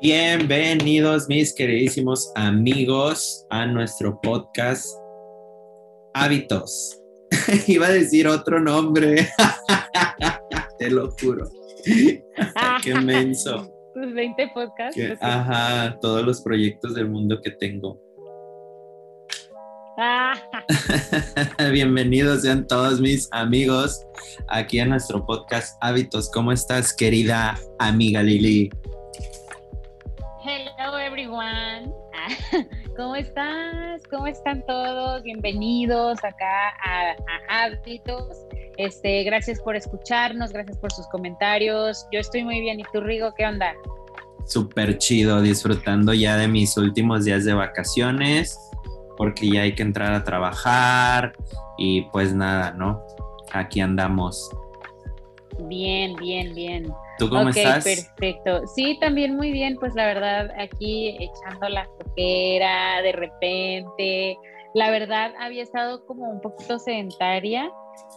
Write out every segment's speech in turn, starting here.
Bienvenidos mis queridísimos amigos a nuestro podcast Hábitos. Iba a decir otro nombre, te lo juro. Qué menso. Tus 20 podcasts. Que- ajá, todos los proyectos del mundo que tengo. Ah, Bienvenidos sean todos mis amigos aquí a nuestro podcast Hábitos. ¿Cómo estás, querida amiga Lili? Estás? ¿Cómo están todos? Bienvenidos acá a, a Hábitos. Este, gracias por escucharnos, gracias por sus comentarios. Yo estoy muy bien. ¿Y tú, Rigo, qué onda? Súper chido, disfrutando ya de mis últimos días de vacaciones, porque ya hay que entrar a trabajar y pues nada, ¿no? Aquí andamos. Bien, bien, bien. ¿Tú cómo ok, estás? perfecto. Sí, también muy bien, pues la verdad, aquí echando la flojera de repente. La verdad, había estado como un poquito sedentaria,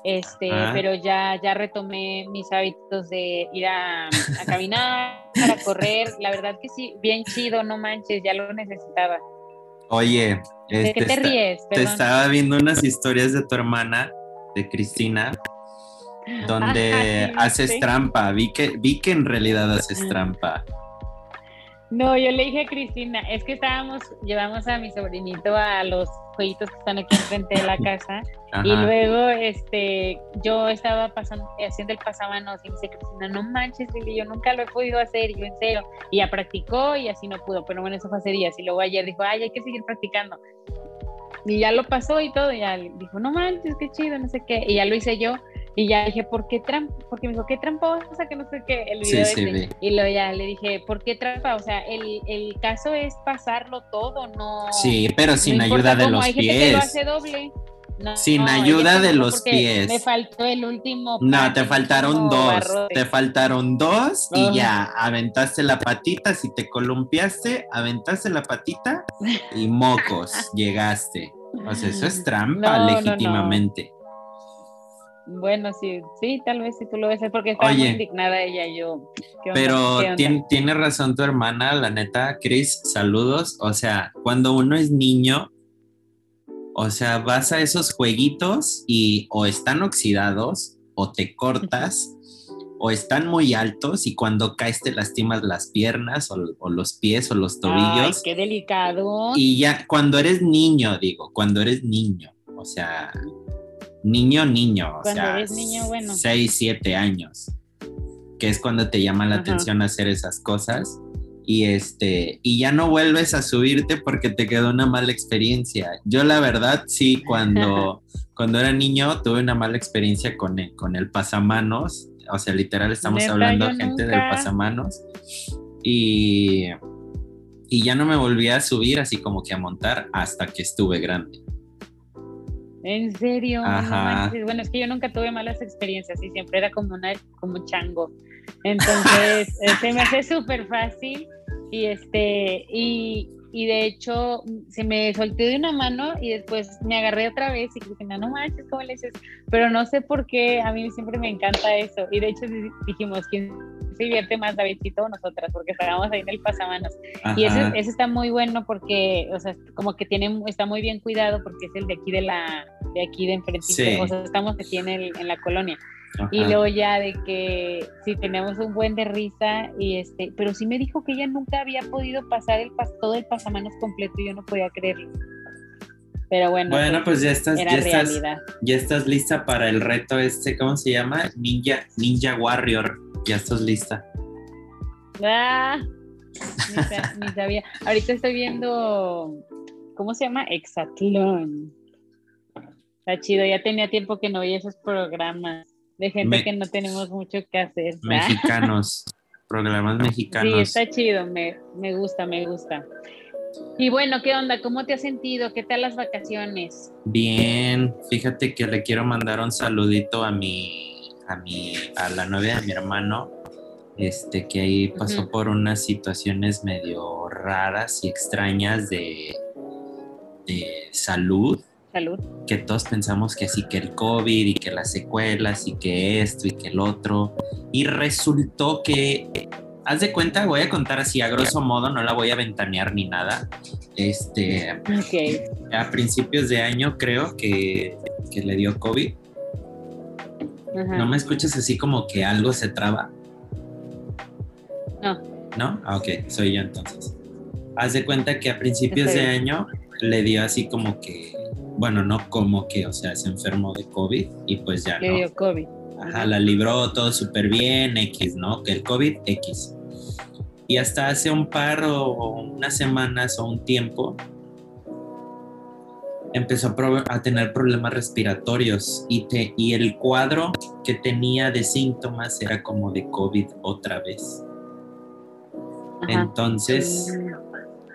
este, Ah. pero ya, ya retomé mis hábitos de ir a, a caminar, a correr. La verdad que sí, bien chido, no manches, ya lo necesitaba. Oye, ¿De este, qué te está- ríes? te estaba viendo unas historias de tu hermana, de Cristina, donde Ajá, sí, haces ¿viste? trampa. Vi que, vi que en realidad haces trampa. No, yo le dije a Cristina, es que estábamos, llevamos a mi sobrinito a los jueguitos que están aquí enfrente de la casa. Y Ajá. luego, este, yo estaba pasando, haciendo el pasamanos y me dice Cristina, no manches, Lili, yo nunca lo he podido hacer, y yo en serio. Y ya practicó y así no pudo, pero bueno, eso fue hace días. Y luego ayer dijo, ay, hay que seguir practicando. Y ya lo pasó y todo, y ya dijo, no manches, qué chido, no sé qué. Y ya lo hice yo. Y ya dije, ¿por qué trampa? Porque me dijo, ¿qué tramposa? Que no sé qué, el video sí, ese. vi. Y luego ya le dije, ¿por qué trampa? O sea, el, el caso es pasarlo todo, no. Sí, pero sin no ayuda de cómo, los hay gente que lo pies. hace doble. No, Sin no, ayuda de los pies. Me faltó el último. No, te faltaron dos. barrote. Te faltaron dos y ya aventaste la patita. Si te columpiaste, aventaste la patita y mocos, llegaste. O sea, eso es trampa legítimamente. Bueno, sí, sí, tal vez si tú lo ves es porque estaba Oye. muy indignada ella yo. Pero tiene razón tu hermana, la neta, Chris, saludos. O sea, cuando uno es niño, o sea, vas a esos jueguitos y o están oxidados o te cortas o están muy altos y cuando caes te lastimas las piernas o, o los pies o los Ay, tobillos. qué delicado. Y ya, cuando eres niño, digo, cuando eres niño, o sea, niño, niño, o Cuando sea, eres niño, bueno. 6, 7 años, que es cuando te llama la Ajá. atención hacer esas cosas. Y este, y ya no vuelves a subirte porque te quedó una mala experiencia. Yo la verdad, sí, cuando, cuando era niño tuve una mala experiencia con el, con el pasamanos. O sea, literal estamos Neta, hablando gente del pasamanos. Y, y ya no me volví a subir así como que a montar hasta que estuve grande. En serio, no Ajá. manches. Bueno, es que yo nunca tuve malas experiencias y siempre era como una, como un chango. Entonces, eh, se me hace súper fácil y este, y, y de hecho se me solté de una mano y después me agarré otra vez y Cristina, no manches, ¿cómo le dices? Pero no sé por qué, a mí siempre me encanta eso. Y de hecho di- dijimos, ¿quién divierte más, Davidcito o nosotras? Porque estábamos ahí en el pasamanos. Y ese, ese está muy bueno porque, o sea, como que tiene, está muy bien cuidado porque es el de aquí de la, de aquí de enfrente. Sí. O sea, estamos aquí en, el, en la colonia. Y luego ya de que sí tenemos un buen de risa y este, pero sí me dijo que ella nunca había podido pasar el pas- todo el pasamanos completo y yo no podía creerlo. Pero bueno, Bueno, pues ya estás, ya estás, ya estás lista para el reto este, ¿cómo se llama? Ninja, Ninja Warrior. Ya estás lista. Ah, ni, sa- ni sabía. Ahorita estoy viendo, ¿cómo se llama? Exatlón. Está chido, ya tenía tiempo que no veía esos programas de gente Me- que no tenemos mucho que hacer. Mexicanos, programas Sí, mexicanos. está chido, me, me gusta, me gusta. Y bueno, ¿qué onda? ¿Cómo te has sentido? ¿Qué tal las vacaciones? Bien, fíjate que le quiero mandar un saludito a mi, a mi, a la novia de mi hermano, este, que ahí pasó Ujú. por unas situaciones medio raras y extrañas de, de salud, Salud. que todos pensamos que sí, que el COVID y que las secuelas y que esto y que el otro, y resultó que haz de cuenta, voy a contar así a grosso modo, no la voy a ventanear ni nada. Este, a principios de año creo que, que le dio COVID. ¿No me escuchas así como que algo se traba? No. ¿No? Ah, ok, soy yo entonces. Haz de cuenta que a principios de año le dio así como que, bueno, no como que, o sea, se enfermó de COVID y pues ya. Le dio COVID. Ajá, la libró todo súper bien, X, ¿no? Que el COVID, X. Y hasta hace un par o unas semanas o un tiempo empezó a, tener problemas respiratorios y, te, y el cuadro que tenía de síntomas era como de COVID otra vez. Entonces,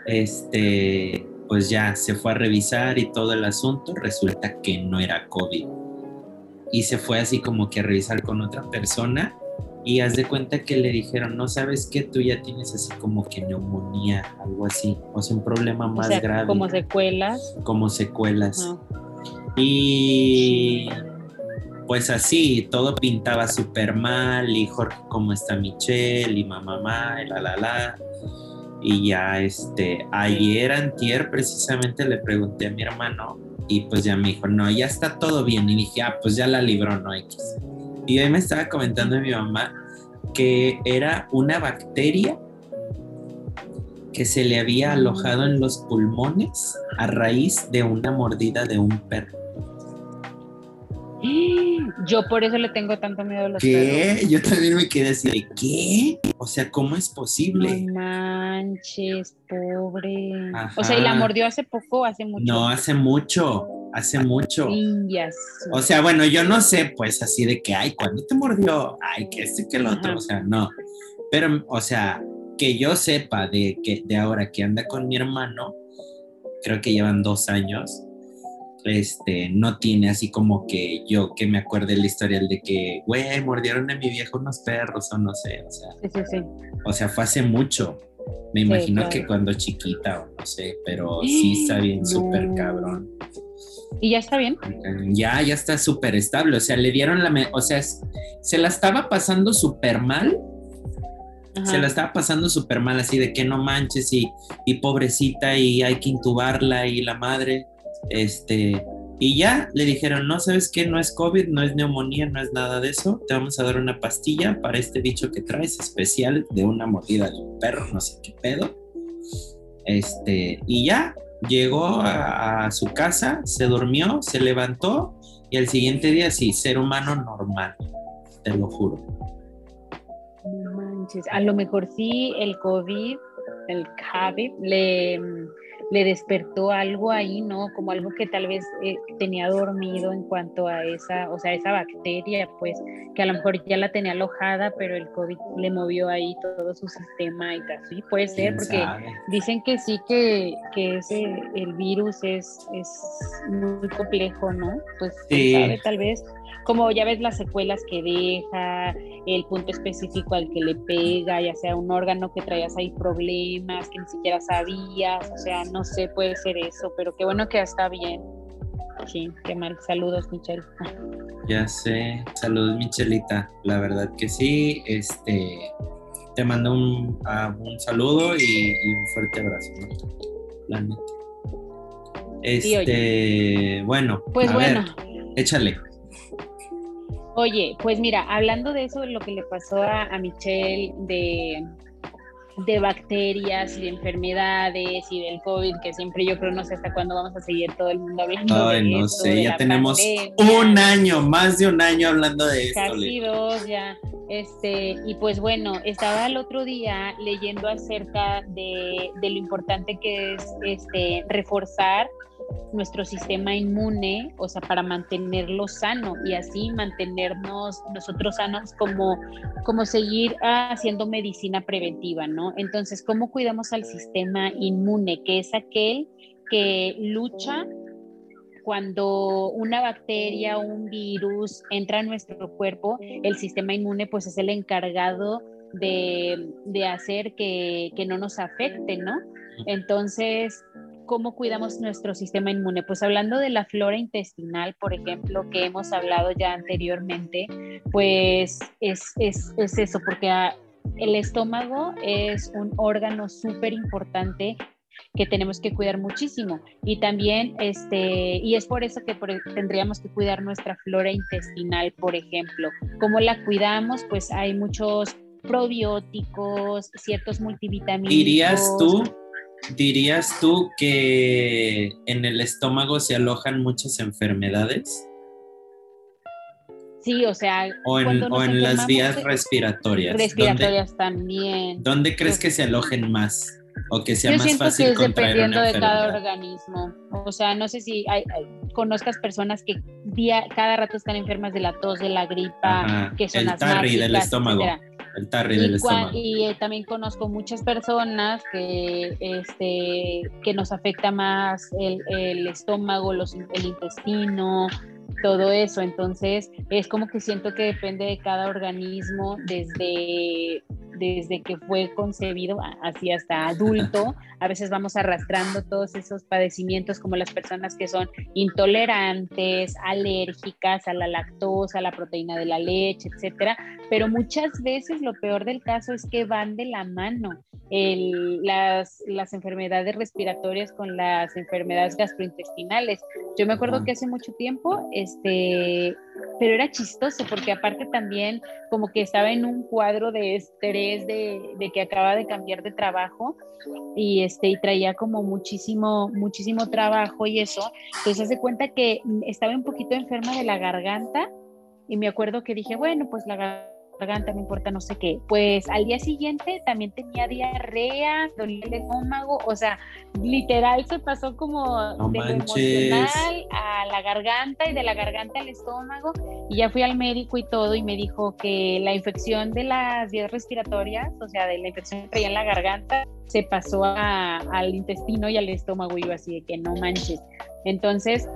este, pues ya se fue a revisar y todo el asunto, resulta que no era COVID. Y se fue así como que a revisar con otra persona y haz de cuenta que le dijeron, no sabes qué, tú ya tienes así como que neumonía, algo así, o sea, un problema más grave. Como secuelas. Como secuelas. Y pues así, todo pintaba súper mal, y Jorge, ¿cómo está Michelle? Y mamá, mamá, y la, la, la. Y ya, este, ayer, antier, precisamente le pregunté a mi hermano, y pues ya me dijo, no, ya está todo bien. Y dije, ah, pues ya la libró, no X. Y hoy me estaba comentando mi mamá que era una bacteria que se le había alojado en los pulmones a raíz de una mordida de un perro. Yo por eso le tengo tanto miedo a los ¿Qué? Yo también me quedé así de ¿qué? O sea, ¿cómo es posible? No manches, pobre. O sea, ¿y la mordió hace poco o hace mucho? No, hace mucho hace mucho. O sea, bueno, yo no sé, pues así de que, ay, ¿cuándo te mordió? Ay, que este, que el otro, o sea, no. Pero, o sea, que yo sepa de que de ahora que anda con mi hermano, creo que llevan dos años, este, no tiene así como que yo que me acuerde la historia de que, güey, mordieron a mi viejo unos perros o no sé, o sea. Sí, sí, sí. O sea, fue hace mucho. Me imagino que cuando chiquita o no sé, pero sí está bien súper cabrón. ¿Y ya está bien? Ya, ya está súper estable. O sea, le dieron la. O sea, se la estaba pasando súper mal. Se la estaba pasando súper mal, así de que no manches y, y pobrecita y hay que intubarla y la madre. Este. Y ya le dijeron, no, ¿sabes qué? No es COVID, no es neumonía, no es nada de eso. Te vamos a dar una pastilla para este bicho que traes especial de una mordida de un perro, no sé qué pedo. Este, y ya, llegó a, su casa, se durmió, se levantó y al siguiente día sí, ser humano normal, te lo juro. No manches, a lo mejor sí el COVID, el COVID le le despertó algo ahí, ¿no? Como algo que tal vez eh, tenía dormido en cuanto a esa, o sea, esa bacteria, pues, que a lo mejor ya la tenía alojada, pero el COVID le movió ahí todo su sistema y tal. Sí, puede ser, porque dicen que sí, que, que ese, el virus es, es muy complejo, ¿no? Pues, sabe, tal vez como ya ves las secuelas que deja, el punto específico al que le pega, ya sea un órgano que traías ahí problemas, que ni siquiera sabías, o sea, no sé, puede ser eso, pero qué bueno que ya está bien. Sí, qué mal. Saludos, Michelle. Ya sé, saludos, Michelita. La verdad que sí, este, te mando un, ah, un saludo y, un fuerte abrazo, ¿no? Este, bueno, pues bueno. échale. Oye, pues mira, hablando de eso, lo que le pasó a, Michelle de, de bacterias y de enfermedades y del COVID, que siempre yo creo no sé hasta cuándo vamos a seguir todo el mundo hablando Ay, no sé, ya tenemos un año, más de un año hablando de esto. Casi dos ya. Este, y pues bueno, estaba el otro día leyendo acerca de, de lo importante que es este, reforzar nuestro sistema inmune, o sea, para mantenerlo sano y así mantenernos nosotros sanos como, como seguir haciendo medicina preventiva, ¿no? Entonces, ¿cómo cuidamos al sistema inmune, que es aquel que lucha cuando una bacteria o un virus entra a nuestro cuerpo, el sistema inmune pues es el encargado de, de hacer que, que no nos afecte, ¿no? Entonces, cómo cuidamos nuestro sistema inmune. Pues hablando de la flora intestinal, por ejemplo, que hemos hablado ya anteriormente, pues es, es, es eso, porque el estómago es un órgano súper importante que tenemos que cuidar muchísimo. Y también, este, y es por eso que tendríamos que cuidar nuestra flora intestinal, por ejemplo. ¿Cómo la cuidamos? Pues hay muchos probióticos, ciertos multivitamínicos. ¿Dirías tú, dirías tú que en el estómago se alojan muchas enfermedades? Sí, o sea. O en, las vías respiratorias. Respiratorias también. ¿Dónde crees que se alojen más? O que sea más fácil que es dependiendo de cada organismo. O sea, no sé si hay, conozcas personas que día, cada rato están enfermas de la tos, de la gripa, que son el tarri del estómago. El tarri del estómago. Y eh, también conozco muchas personas que, este, que nos afecta más el, el estómago, los, el intestino, todo eso. Entonces, es como que siento que depende de cada organismo desde desde que fue concebido así hasta adulto. A veces vamos arrastrando todos esos padecimientos como las personas que son intolerantes, alérgicas a la lactosa, a la proteína de la leche, etcétera. Pero muchas veces lo peor del caso es que van de la mano las, las enfermedades respiratorias con las enfermedades gastrointestinales. Yo me acuerdo que hace mucho tiempo, este, pero era chistoso porque aparte también como que estaba en un cuadro de estrés de, de que acaba de cambiar de trabajo y este y traía como muchísimo muchísimo trabajo y eso entonces hace cuenta que estaba un poquito enferma de la garganta y me acuerdo que dije bueno pues la garganta garganta, no importa, no sé qué. Pues al día siguiente también tenía diarrea, dolía el estómago, o sea, literal se pasó como de lo emocional a la garganta y de la garganta al estómago. Y ya fui al médico y todo y me dijo que la infección de las vías respiratorias, o sea, de la infección que traía en la garganta, se pasó al intestino y al estómago y yo así de que no manches. Entonces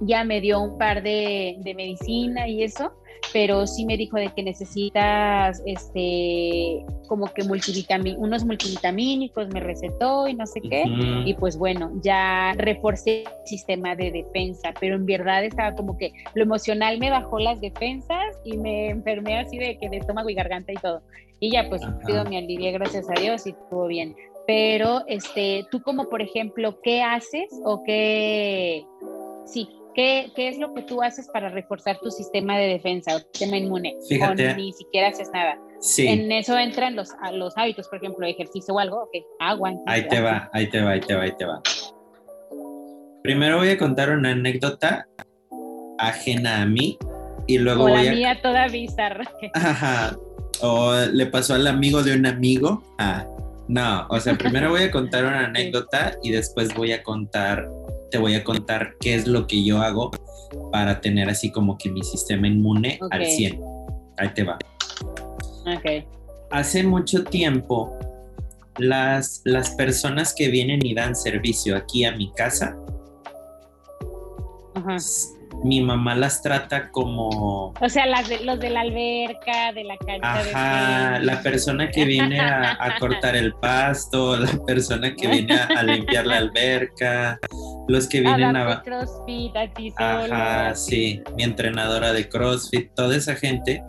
ya me dio un par de, de medicina y eso pero sí me dijo de que necesitas este como que unos multivitamínicos me recetó y no sé qué. Y pues bueno ya reforcé el sistema de defensa pero en verdad estaba como que lo emocional me bajó las defensas y me enfermé así de que de estómago y garganta y todo. Y ya pues pido mi alivio gracias a Dios y estuvo bien. Pero este tú como por ejemplo qué haces o qué sí ¿Qué, es lo que tú haces para reforzar tu sistema de defensa o tu sistema inmune? Fíjate. O ni siquiera haces nada. Sí. En eso entran los, los hábitos, por ejemplo, ejercicio o algo, ok, agua. Ahí te va, ahí te va, ahí te va, ahí te va. Primero voy a contar una anécdota ajena a mí y luego o voy la mía toda bizarra. Ajá. O le pasó al amigo de un amigo. Ah, no, o sea, primero voy a contar una anécdota y después voy a contar te voy a contar qué es lo que yo hago para tener así como que mi sistema inmune al 100. Ahí te va. Ok. Hace mucho tiempo, las, las personas que vienen y dan servicio aquí a mi casa, Ajá mi mamá las trata como... O sea, las de, los de la alberca, de la cancha Ajá, la persona que viene a, cortar el pasto, la persona que viene a, limpiar la alberca, los que vienen a... CrossFit, a ti Ajá, sí, mi entrenadora de CrossFit, toda esa gente,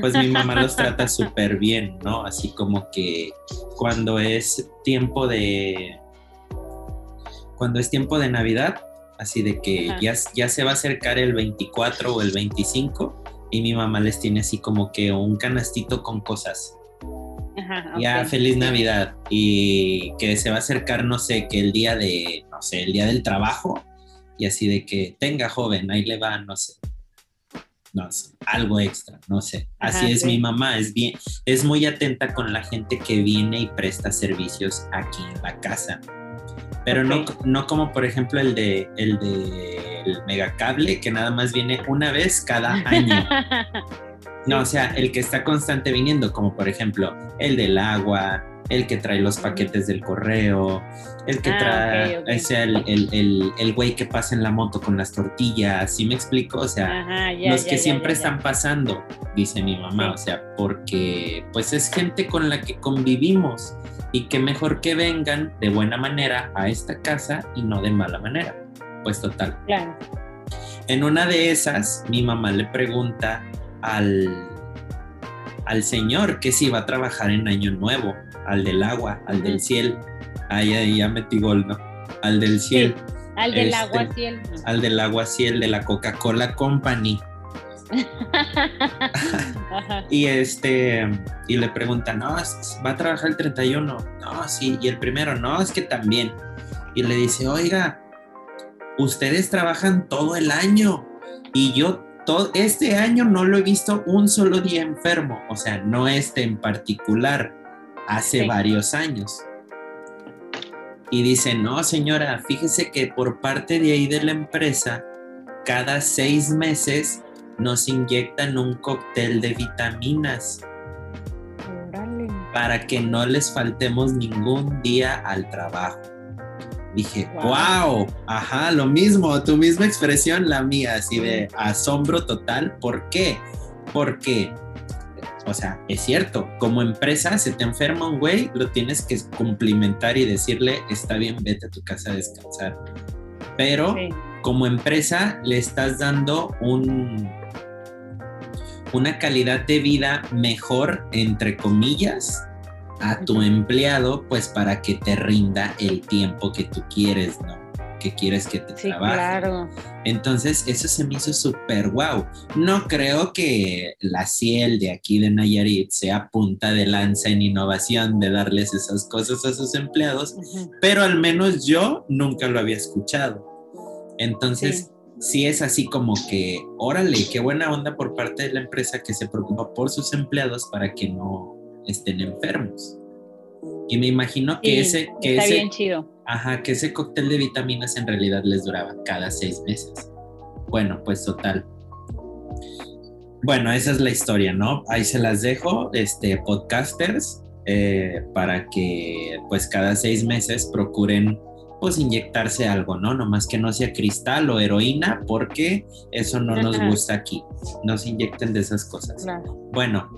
pues mi mamá los trata súper bien, ¿no? Así como que cuando es tiempo de... Cuando es tiempo de Navidad, así de que ya, ya se va a acercar el 24 o el 25 y mi mamá les tiene así como que un canastito con cosas. Ya feliz Navidad y que se va a acercar, no sé, que el día de, no sé, el día del trabajo y así de que tenga joven, ahí le va, no sé. No sé, algo extra, no sé. Así es mi mamá, es bien, es muy atenta con la gente que viene y presta servicios aquí en la casa pero no, no como por ejemplo el de el de el megacable que nada más viene una vez cada año. No, o sea, el que está constante viniendo, como por ejemplo el del agua, el que trae los paquetes del correo, el que ah, trae, o sea, el, el, el, güey que pasa en la moto con las tortillas, ¿sí me explico? O sea, los que siempre están pasando, dice mi mamá, o sea, porque pues es gente con la que convivimos y que mejor que vengan de buena manera a esta casa y no de mala manera. Pues total. Claro. En una de esas, mi mamá le pregunta al, al señor que si va a trabajar en Año Nuevo, al del agua, al del cielo. Ahí, ahí ya metí gol, ¿no? Al del cielo. al del este, agua cielo. Al del agua cielo de la Coca-Cola Company. y este y le preguntan, no, va a trabajar el 31. No, sí, y el primero, no, es que también. Y le dice, oiga, ustedes trabajan todo el año y yo todo este año no lo he visto un solo día enfermo, o sea, no este en particular, hace varios años. Y dice, no señora, fíjese que por parte de ahí de la empresa, cada seis meses nos inyectan un cóctel de vitaminas para que no les faltemos ningún día al trabajo. Dije, wow. ajá, lo mismo, tu misma expresión, la mía, así de asombro total. ¿Por qué? Porque, o sea, es cierto, como empresa, se te enferma un güey, lo tienes que cumplimentar y decirle, está bien, vete a tu casa a descansar. Pero como empresa, le estás dando un, una calidad de vida mejor, entre comillas, a tu empleado, pues para que te rinda el tiempo que tú quieres, ¿no? Que quieres que te sí, Claro. Entonces, eso se me hizo súper guau. No creo que la CIEL de aquí de Nayarit sea punta de lanza en innovación de darles esas cosas a sus empleados, pero al menos yo nunca lo había escuchado. Entonces, sí es así como que, órale, qué buena onda por parte de la empresa que se preocupa por sus empleados para que no estén enfermos. Y me imagino que ese... Que está ese, bien chido. Ajá, que ese cóctel de vitaminas en realidad les duraba cada seis meses. Bueno, pues total. Bueno, esa es la historia, ¿no? Ahí se las dejo, este, podcasters, eh, para que pues cada seis meses procuren pues inyectarse algo, ¿no? Nomás que no sea cristal o heroína, porque eso no nos gusta aquí. No se inyecten de esas cosas. Bueno,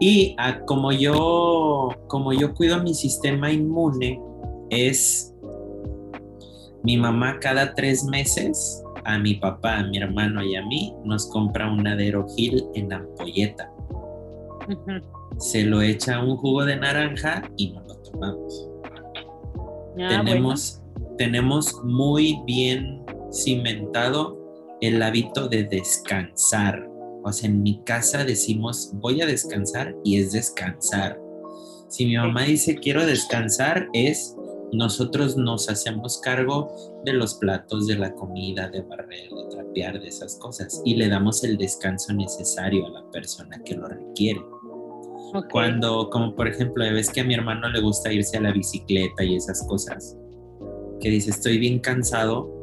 y ah, como, yo, como yo cuido mi sistema inmune, es mi mamá cada tres meses, a mi papá, a mi hermano y a mí, nos compra un Aderogil en ampolleta. Se lo echa un jugo de naranja y nos lo tomamos. Ah, tenemos, tenemos muy bien cimentado el hábito de descansar. O sea, en mi casa decimos voy a descansar y es descansar. Si mi mamá dice quiero descansar, es nosotros nos hacemos cargo de los platos, de la comida, de barrer, de trapear, de esas cosas y le damos el descanso necesario a la persona que lo requiere. Cuando, como por ejemplo, ves que a mi hermano le gusta irse a la bicicleta y esas cosas, que dice estoy bien cansado,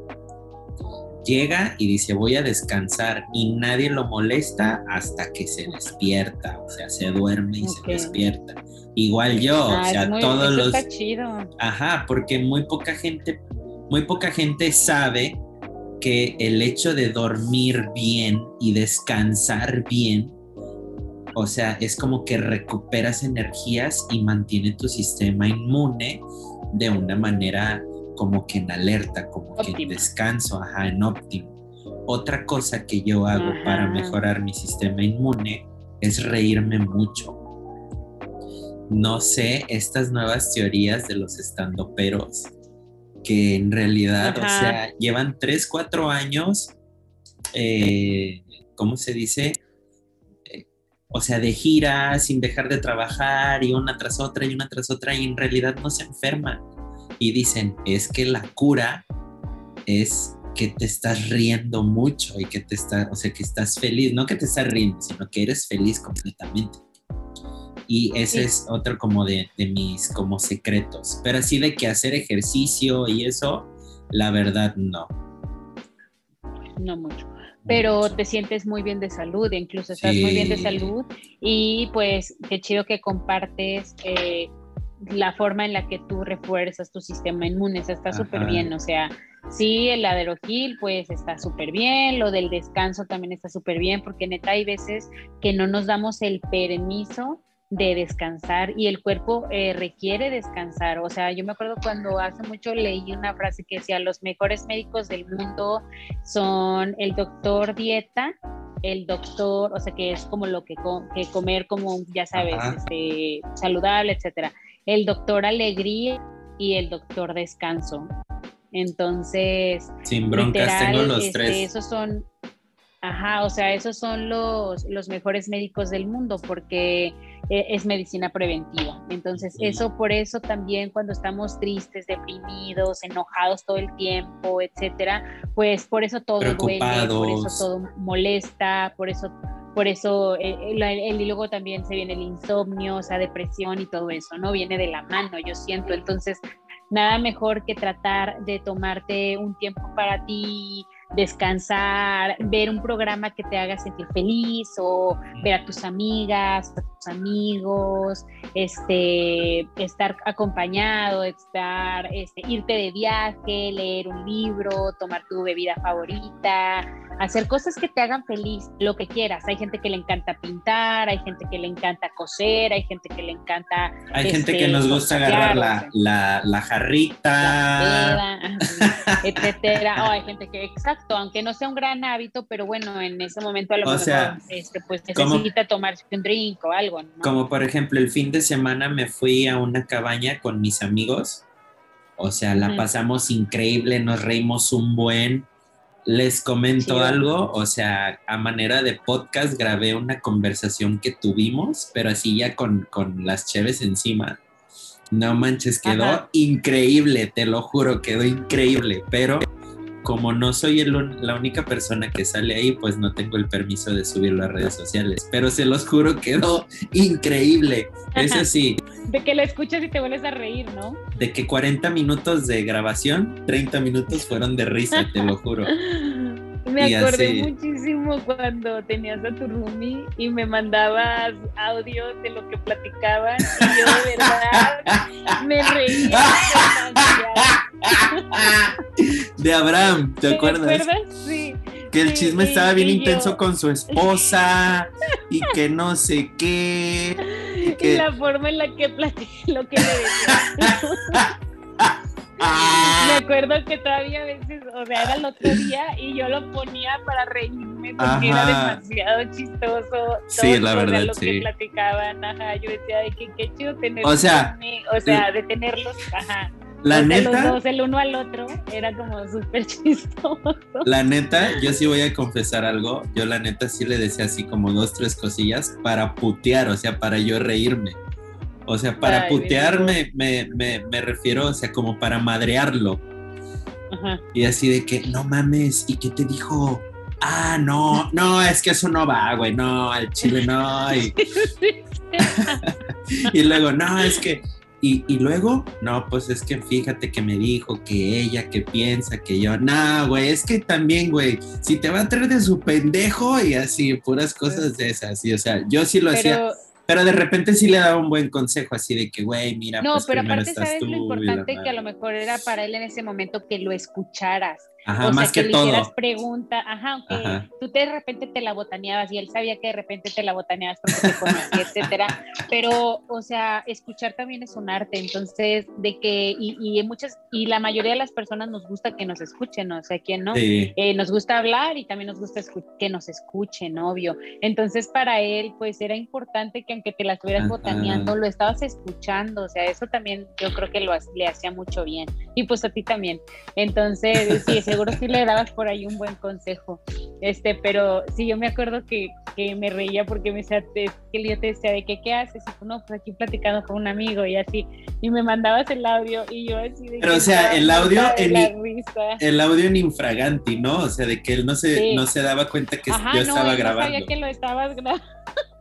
llega y dice voy a descansar y nadie lo molesta hasta que se despierta, o sea, se duerme y se despierta. Igual yo, o ah, sea, todos los... Está chido. Ajá, porque muy poca gente, muy poca gente sabe que el hecho de dormir bien y descansar bien, o sea, es como que recuperas energías y mantiene tu sistema inmune de una manera como que en alerta, como que en descanso, ajá, en óptimo. Otra cosa que yo hago para mejorar mi sistema inmune es reírme mucho. No sé estas nuevas teorías de los estandoperos que en realidad, o sea, llevan 3, 4 años, eh, ¿cómo se dice? Eh, o sea, de gira, sin dejar de trabajar y una tras otra y una tras otra y en realidad no se enferman y dicen, es que la cura es que te estás riendo mucho y que te estás, o sea, que estás feliz, no que te estás riendo, sino que eres feliz completamente. Y ese es otro como de, de, mis como secretos. Pero así de que hacer ejercicio y eso, la verdad no. No mucho. Pero te sientes muy bien de salud, incluso estás muy bien de salud y pues qué chido que compartes eh, la forma en la que tú refuerzas tu sistema inmune, está súper bien, o sea, sí, el aderogil pues está súper bien, lo del descanso también está súper bien, porque neta hay veces que no nos damos el permiso de descansar y el cuerpo eh, requiere descansar. O sea, yo me acuerdo cuando hace mucho leí una frase que decía, los mejores médicos del mundo son el doctor dieta, el doctor, o sea, que es como lo que, que comer como, ya sabes, este, saludable, etcétera. El doctor alegría y el doctor descanso. Entonces, sin broncas, tengo los este, tres. Esos son, ajá, o sea, esos son los, los mejores médicos del mundo porque eh, es medicina preventiva. Entonces, eso por eso también cuando estamos tristes, deprimidos, enojados todo el tiempo, etcétera, pues por eso todo duele, por eso todo molesta, por eso por eso eh, el, y luego también se viene el insomnio, o sea, depresión y todo eso, ¿no? Viene de la mano, yo siento. Entonces, nada mejor que tratar de tomarte un tiempo para ti, descansar, ver un programa que te haga sentir feliz o ver a tus amigas, a tus amigos, este, estar acompañado, estar, este, irte de viaje, leer un libro, tomar tu bebida favorita, hacer cosas que te hagan feliz, lo que quieras. Hay gente que le encanta pintar, hay gente que le encanta coser, hay gente que le encanta... Hay gente que este, nos gusta agarrar la, la, la jarrita. etcétera. hay gente que, exacto, aunque no sea un gran hábito, pero bueno, en ese momento a lo mejor este, pues necesita tomarse un drink o algo. Como por ejemplo, el fin de semana me fui a una cabaña con mis amigos. O sea, la pasamos increíble, nos reímos un buen les comento algo, o sea, a manera de podcast grabé una conversación que tuvimos, pero así ya con, las cheves encima. No manches, quedó increíble, te lo juro, quedó increíble, pero como no soy la única persona que sale ahí, pues no tengo el permiso de subirlo a redes sociales. Pero se los juro, quedó increíble. Eso sí. De que la escuchas y te vuelves a reír, ¿no? De que 40 minutos de grabación, 30 minutos fueron de risa, te lo juro. Me acordé muchísimo cuando tenías a tu roomie y me mandabas audios de lo que platicaban y yo de verdad me reía De Abraham, ¿te, acuerdas? Sí. Que el chisme estaba bien intenso con su esposa y que no sé qué. Y, la forma en la que platiqué lo que le decía. Me acuerdo que todavía a veces, o sea, era el otro día y yo lo ponía para reírme porque era demasiado chistoso. Todo, sí, la verdad, lo sí. que platicaban, ajá, yo decía de que qué chido tenerlos. O sea, o sea, de tenerlos, ajá. La neta. Los dos, el uno al otro, era como súper chistoso. La neta, yo sí voy a confesar algo. Yo, la neta, sí le decía así como dos, tres cosillas para putear, o sea, para yo reírme. O sea, para putearme me, me, refiero, o sea, como para madrearlo. Y así de que, no mames, ¿y qué te dijo? Ah, no, no, es que eso no va, güey, no, al chile no. Y, y luego, no, es que, y, y, luego, no, pues es que fíjate que me dijo que ella, que piensa que yo, no, güey, es que también, güey, si te va a traer de su pendejo y así, puras cosas de esas, y o sea, yo sí lo hacía pero de repente sí le daba un buen consejo, así de que, güey, mira, no, pues pero aparte sabes lo importante que a lo mejor era para él en ese momento que lo escucharas. Ajá, más que, todo. le hicieras pregunta, ajá, aunque tú de repente te la botaneabas y él sabía que de repente te la botaneabas porque te conocía, etcétera. Pero, o sea, escuchar también es un arte. Entonces, de que, y, y muchas, y la mayoría de las personas nos gusta que nos escuchen, o sea, ¿quién no? Eh, nos gusta hablar y también nos gusta que nos escuchen, obvio. Entonces, para él, pues era importante que aunque te la estuvieras botaneando, lo estabas escuchando. O sea, eso también yo creo que lo, le hacía mucho bien. Y pues a ti también. Entonces, sí, ese seguro sí le dabas por ahí un buen consejo. Este, pero sí, yo me acuerdo que, que me reía porque me decía, que yo te decía, ¿de qué, qué haces? Y tú, no, pues aquí platicando con un amigo y así. Y me mandabas el audio y yo así de Pero, o sea, el audio en, el audio en infraganti, ¿no? O sea, de que él no se, no se daba cuenta que yo estaba grabando. No sabía que lo estabas grabando.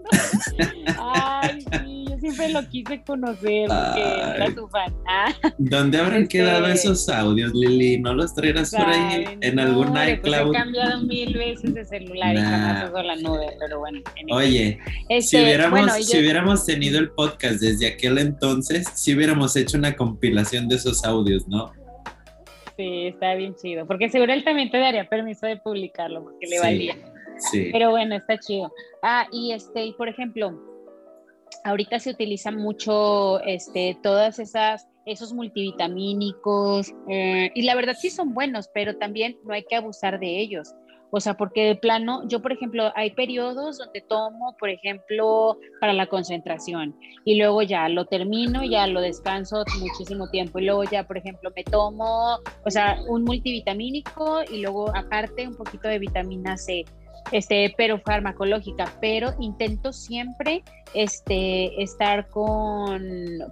Ay, sí, siempre lo quise conocer porque era su fan. Ah. ¿Dónde habrán este, quedado esos audios, Lili? ¿No los traerás por ahí en algún pues iCloud? he cambiado mil veces de celular y jamás uso la nube, pero bueno. Oye, si, este, hubiéramos, si hubiéramos tenido el podcast desde aquel entonces, si hubiéramos hecho una compilación de esos audios, ¿no? Sí, está bien chido, porque seguro él también te daría permiso de publicarlo, porque le valía. Pero bueno, está chido. Ah, y este, por ejemplo, ahorita se utiliza mucho este, todas esas esos multivitamínicos, eh, y la verdad sí son buenos, pero también no hay que abusar de ellos. O sea, porque de plano, yo por ejemplo, hay periodos donde tomo, por ejemplo, para la concentración y luego ya lo termino, ya lo descanso muchísimo tiempo y luego ya, por ejemplo, me tomo, o sea, un multivitamínico y luego aparte un poquito de vitamina C este, pero farmacológica, pero intento siempre este, estar con,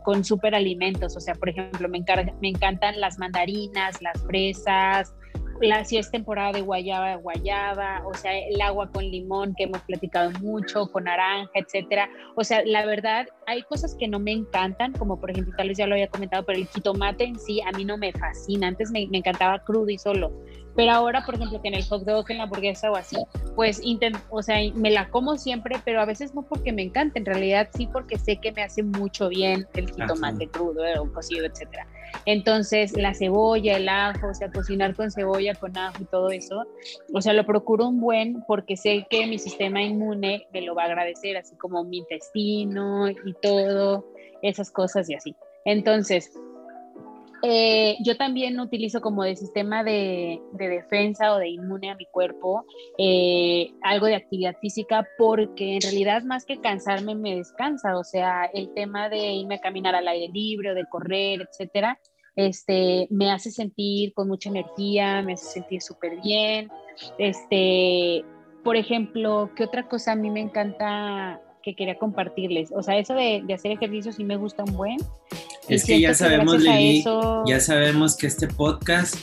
con superalimentos, o sea, por ejemplo, me, me encantan las mandarinas, las fresas, la, si es temporada de guayaba, guayaba, o sea, el agua con limón que hemos platicado mucho, con naranja, etcétera. O sea, la verdad, hay cosas que no me encantan, como por ejemplo, tal vez ya lo había comentado, pero el jitomate en sí a mí no me fascina. Antes me, me encantaba crudo y solo, pero ahora, por ejemplo, que en el hot dog, en la hamburguesa o así, pues intento, o sea, me la como siempre, pero a veces no porque me encanta, en realidad sí porque sé que me hace mucho bien el jitomate crudo eh, o cocido, etcétera. Entonces, la cebolla, el ajo, o sea, cocinar con cebolla, con ajo y todo eso, o sea, lo procuro un buen porque sé que mi sistema inmune me lo va a agradecer, así como mi intestino y todo, esas cosas y así. Entonces, eh, yo también utilizo como de sistema de, defensa o de inmune a mi cuerpo eh, algo de actividad física porque en realidad más que cansarme me descansa, o sea, el tema de irme a caminar al aire libre de correr, etcétera, este, me hace sentir con mucha energía, me hace sentir súper bien. Este, por ejemplo, ¿qué otra cosa a mí me encanta que quería compartirles? O sea, eso de, de hacer ejercicio sí me gusta un buen. Es que ya sabemos, Lili, ya sabemos que este podcast,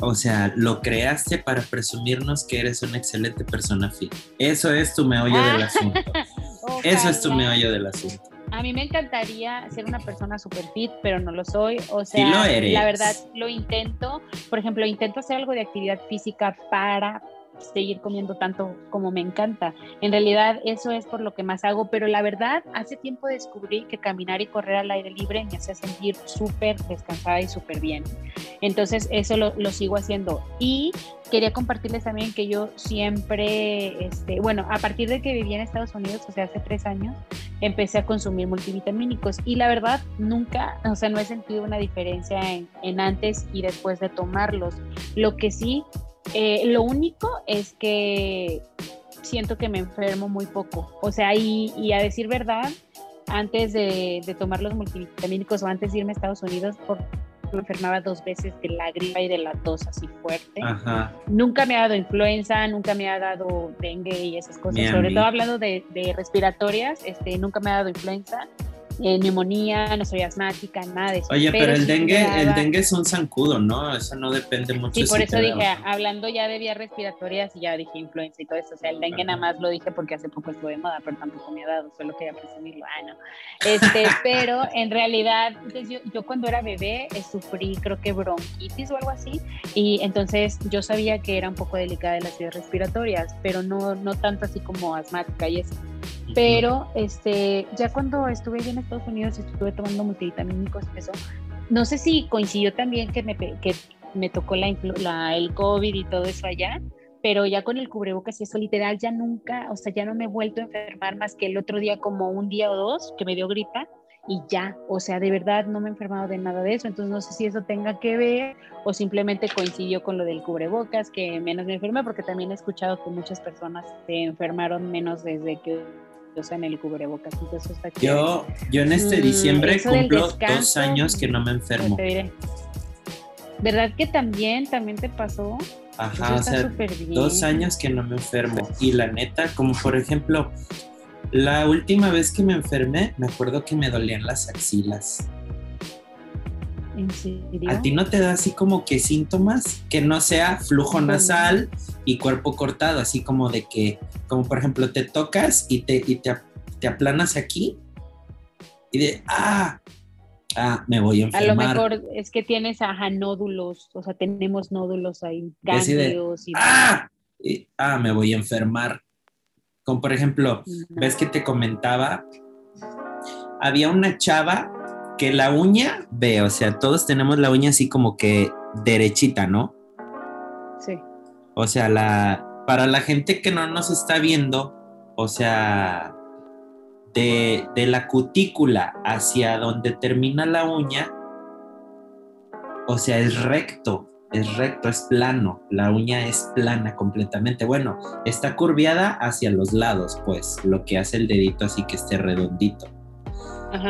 o sea, lo creaste para presumirnos que eres una excelente persona fit. Eso es tu meollo del asunto. Eso es tu meollo del asunto. A mí me encantaría ser una persona super fit, pero no lo soy. O sea, la verdad lo intento. Por ejemplo, intento hacer algo de actividad física para seguir comiendo tanto como me encanta. En realidad eso es por lo que más hago, pero la verdad hace tiempo descubrí que caminar y correr al aire libre me hace sentir súper descansada y súper bien. Entonces eso lo, sigo haciendo. Y quería compartirles también que yo siempre, este, bueno, a partir de que viví en Estados Unidos, o sea, hace tres años, empecé a consumir multivitamínicos y la verdad nunca, o sea, no he sentido una diferencia en, en antes y después de tomarlos. Lo que sí eh, lo único es que siento que me enfermo muy poco. O sea, y, a decir verdad, antes de, tomar los multivitamínicos o antes de irme a Estados Unidos, por, me enfermaba dos veces de la gripa y de la tos así fuerte. Nunca me ha dado influenza, nunca me ha dado dengue y esas cosas. Sobre todo hablando de, de, respiratorias, este, nunca me ha dado influenza eh, neumonía, no soy asmática, nada de eso. Oye, pero, el dengue, el dengue es un zancudo, ¿no? Eso no depende mucho. Sí, por eso dije, hablando ya de vías respiratorias y ya dije influenza y todo eso. O sea, el dengue nada más lo dije porque hace poco estuve de moda, pero tampoco me ha dado, solo quería presumirlo. Ah, no. Este, pero en realidad, yo, yo, cuando era bebé eh, sufrí, creo que bronquitis o algo así, y entonces yo sabía que era un poco delicada de las vías respiratorias, pero no, no tanto así como asmática y eso. Pero este, ya cuando estuve en Estados Unidos y estuve tomando multivitamínicos, eso, no sé si coincidió también que me, que me tocó la, la, el COVID y todo eso allá, pero ya con el cubrebocas y eso literal ya nunca, o sea, ya no me he vuelto a enfermar más que el otro día como un día o dos que me dio gripa y ya, o sea, de verdad no me he enfermado de nada de eso, entonces no sé si eso tenga que ver o simplemente coincidió con lo del cubrebocas, que menos me enfermé, porque también he escuchado que muchas personas se enfermaron menos desde que usan el cubrebocas. Entonces, yo, yo en este mm, diciembre cumplo dos años que no me enfermo. ¿Verdad que también, también te pasó? Ajá, o sea, dos años que no me enfermo. Y la neta, como por ejemplo, la última vez que me enfermé, me acuerdo que me dolían las axilas. ¿En serio? ¿A ti no te da así como que síntomas? Que no sea flujo nasal y cuerpo cortado, así como de que, como por ejemplo, te tocas y te, y te, te aplanas aquí y de, ah, ah, me voy a enfermar. A lo mejor es que tienes, ajá, nódulos, o sea, tenemos nódulos ahí, ganglios y... Ah, ah, me voy a enfermar. Como por ejemplo, ves que te comentaba, había una chava que la uña, ve, o sea, todos tenemos la uña así como que derechita, ¿no? Sí. O sea, la, para la gente que no nos está viendo, o sea, de, de la cutícula hacia donde termina la uña, o sea, es recto. Es recto, es plano, la uña es plana completamente. Bueno, está curviada hacia los lados, pues, lo que hace el dedito así que esté redondito.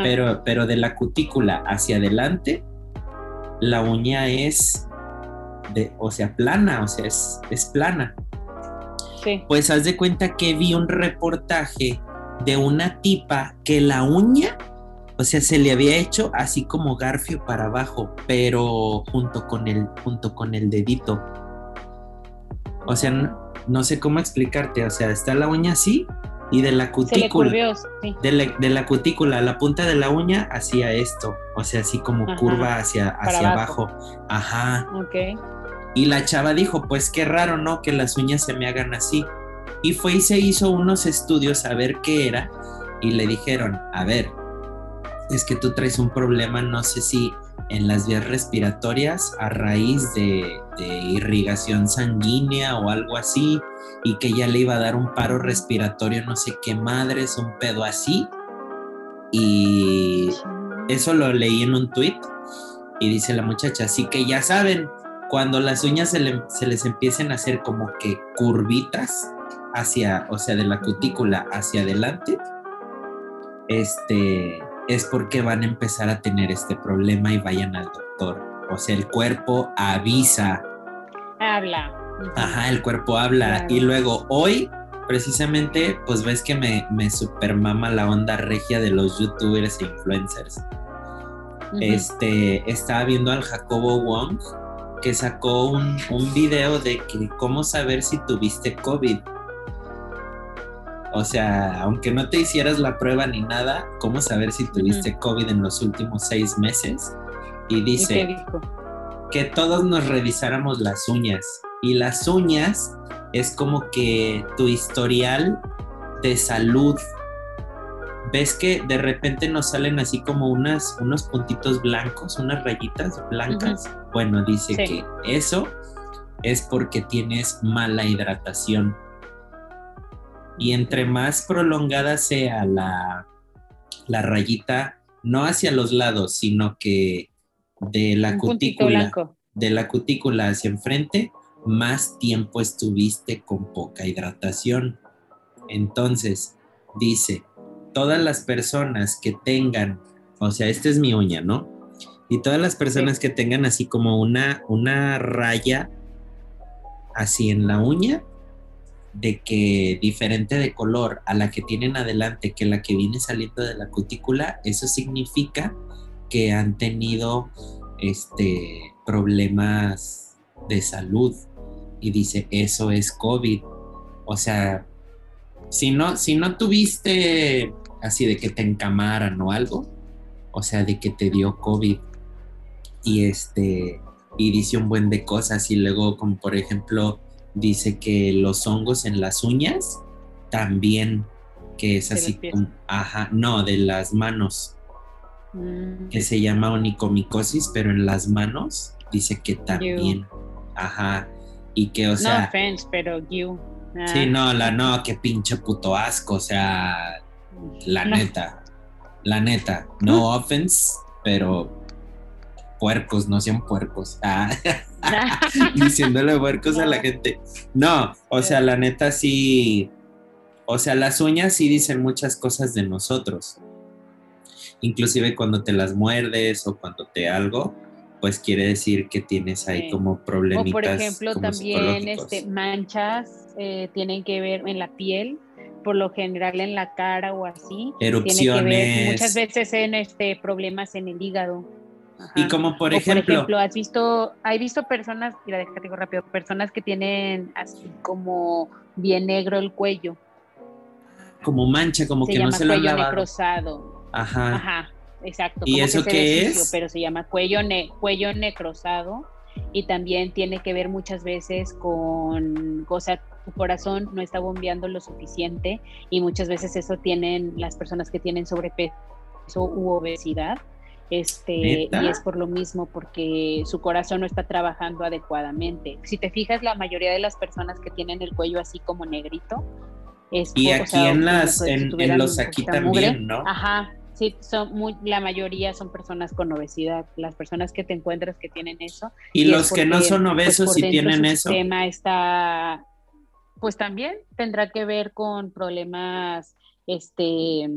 Pero, pero de la cutícula hacia adelante, la uña es, de, o sea, plana, o sea, es, es plana. Sí. Pues haz de cuenta que vi un reportaje de una tipa que la uña o sea, se le había hecho así como garfio para abajo, pero junto con el, junto con el dedito. O sea, no, sé cómo explicarte. O sea, está la uña así y de la cutícula. de, la, de, la, cutícula, la punta de la uña hacia esto. O sea, así como curva hacia, hacia abajo. Ajá. Ok. Y la chava dijo, pues qué raro, ¿no? Que las uñas se me hagan así. Y fue y se hizo unos estudios a ver qué era. Y le dijeron, a ver, es que tú traes un problema, no sé si en las vías respiratorias a raíz de, irrigación sanguínea o algo así, y que ya le iba a dar un paro respiratorio, no sé qué madres, un pedo así. Y eso lo leí en un tweet y dice la muchacha, así que ya saben, cuando las uñas se, se les empiecen a hacer como que curvitas hacia, o sea, de la cutícula hacia adelante, este, es porque van a empezar a tener este problema y vayan al doctor. O sea, el cuerpo avisa. Habla. Ajá, el cuerpo habla. Y luego hoy, precisamente, pues ves que me, me supermama la onda regia de los youtubers e influencers. Este, estaba viendo al Jacobo Wong que sacó un, un video de que cómo saber si tuviste COVID. O sea, aunque no te hicieras la prueba ni nada, ¿cómo saber si tuviste COVID en los últimos seis meses? Y dice que todos nos revisáramos las uñas. Y las uñas es como que tu historial de salud. ¿Ves que de repente nos salen así como unas, unos puntitos blancos, unas rayitas blancas? Bueno, dice que eso es porque tienes mala hidratación y entre más prolongada sea la, la rayita, no hacia los lados, sino que de la cutícula, de la cutícula hacia enfrente, más tiempo estuviste con poca hidratación. Entonces, dice, todas las personas que tengan, o sea, esta es mi uña, ¿no? Y todas las personas que tengan así como una, una raya así en la uña, de que diferente de color a la que tienen adelante que la que viene saliendo de la cutícula, eso significa que han tenido este problemas de salud. Y dice eso es COVID. O sea, si no, si no tuviste así de que te encamaran o algo, o sea, de que te dio COVID. Y este, y dice un buen de cosas. Y luego como por ejemplo dice que los hongos en las uñas también, que es así como, ajá, no, de las manos, mm. que se llama onicomicosis, pero en las manos dice que también, ajá, y que, o sea... No offense, pero you. Sí, ah. no, la no, qué pinche puto asco, o sea, la neta, la neta, no offense, pero puercos, no sean puercos. Ah, diciéndole puercos a la gente. No, o sea, la neta sí, o sea, las uñas sí dicen muchas cosas de nosotros. Inclusive cuando te las muerdes o cuando te algo, pues quiere decir que tienes ahí como problemitas. O por ejemplo, también este, manchas eh, tienen que ver en la piel, por lo general en la cara o así. Erupciones. muchas veces en este, problemas en el hígado. Y como por ejemplo, por ejemplo, has visto, hay visto personas, mira, déjate digo rápido, personas que tienen así como bien negro el cuello. Como mancha, como que no se lo han lavado. necrosado. Ajá. Ajá, exacto. ¿Y eso qué es? Pero se llama cuello, cuello necrosado y también tiene que ver muchas veces con, o sea, tu corazón no está bombeando lo suficiente y muchas veces eso tienen las personas que tienen sobrepeso u obesidad este, y es por lo mismo, porque su corazón no está trabajando adecuadamente. Si te fijas, la mayoría de las personas que tienen el cuello así como negrito, es y aquí en las, en, los aquí también, ¿no? Ajá, sí, son muy, la mayoría son personas con obesidad, las personas que te encuentras que tienen eso. Y, los que no son pues, obesos y tienen eso. El sistema está, pues también tendrá que ver con problemas este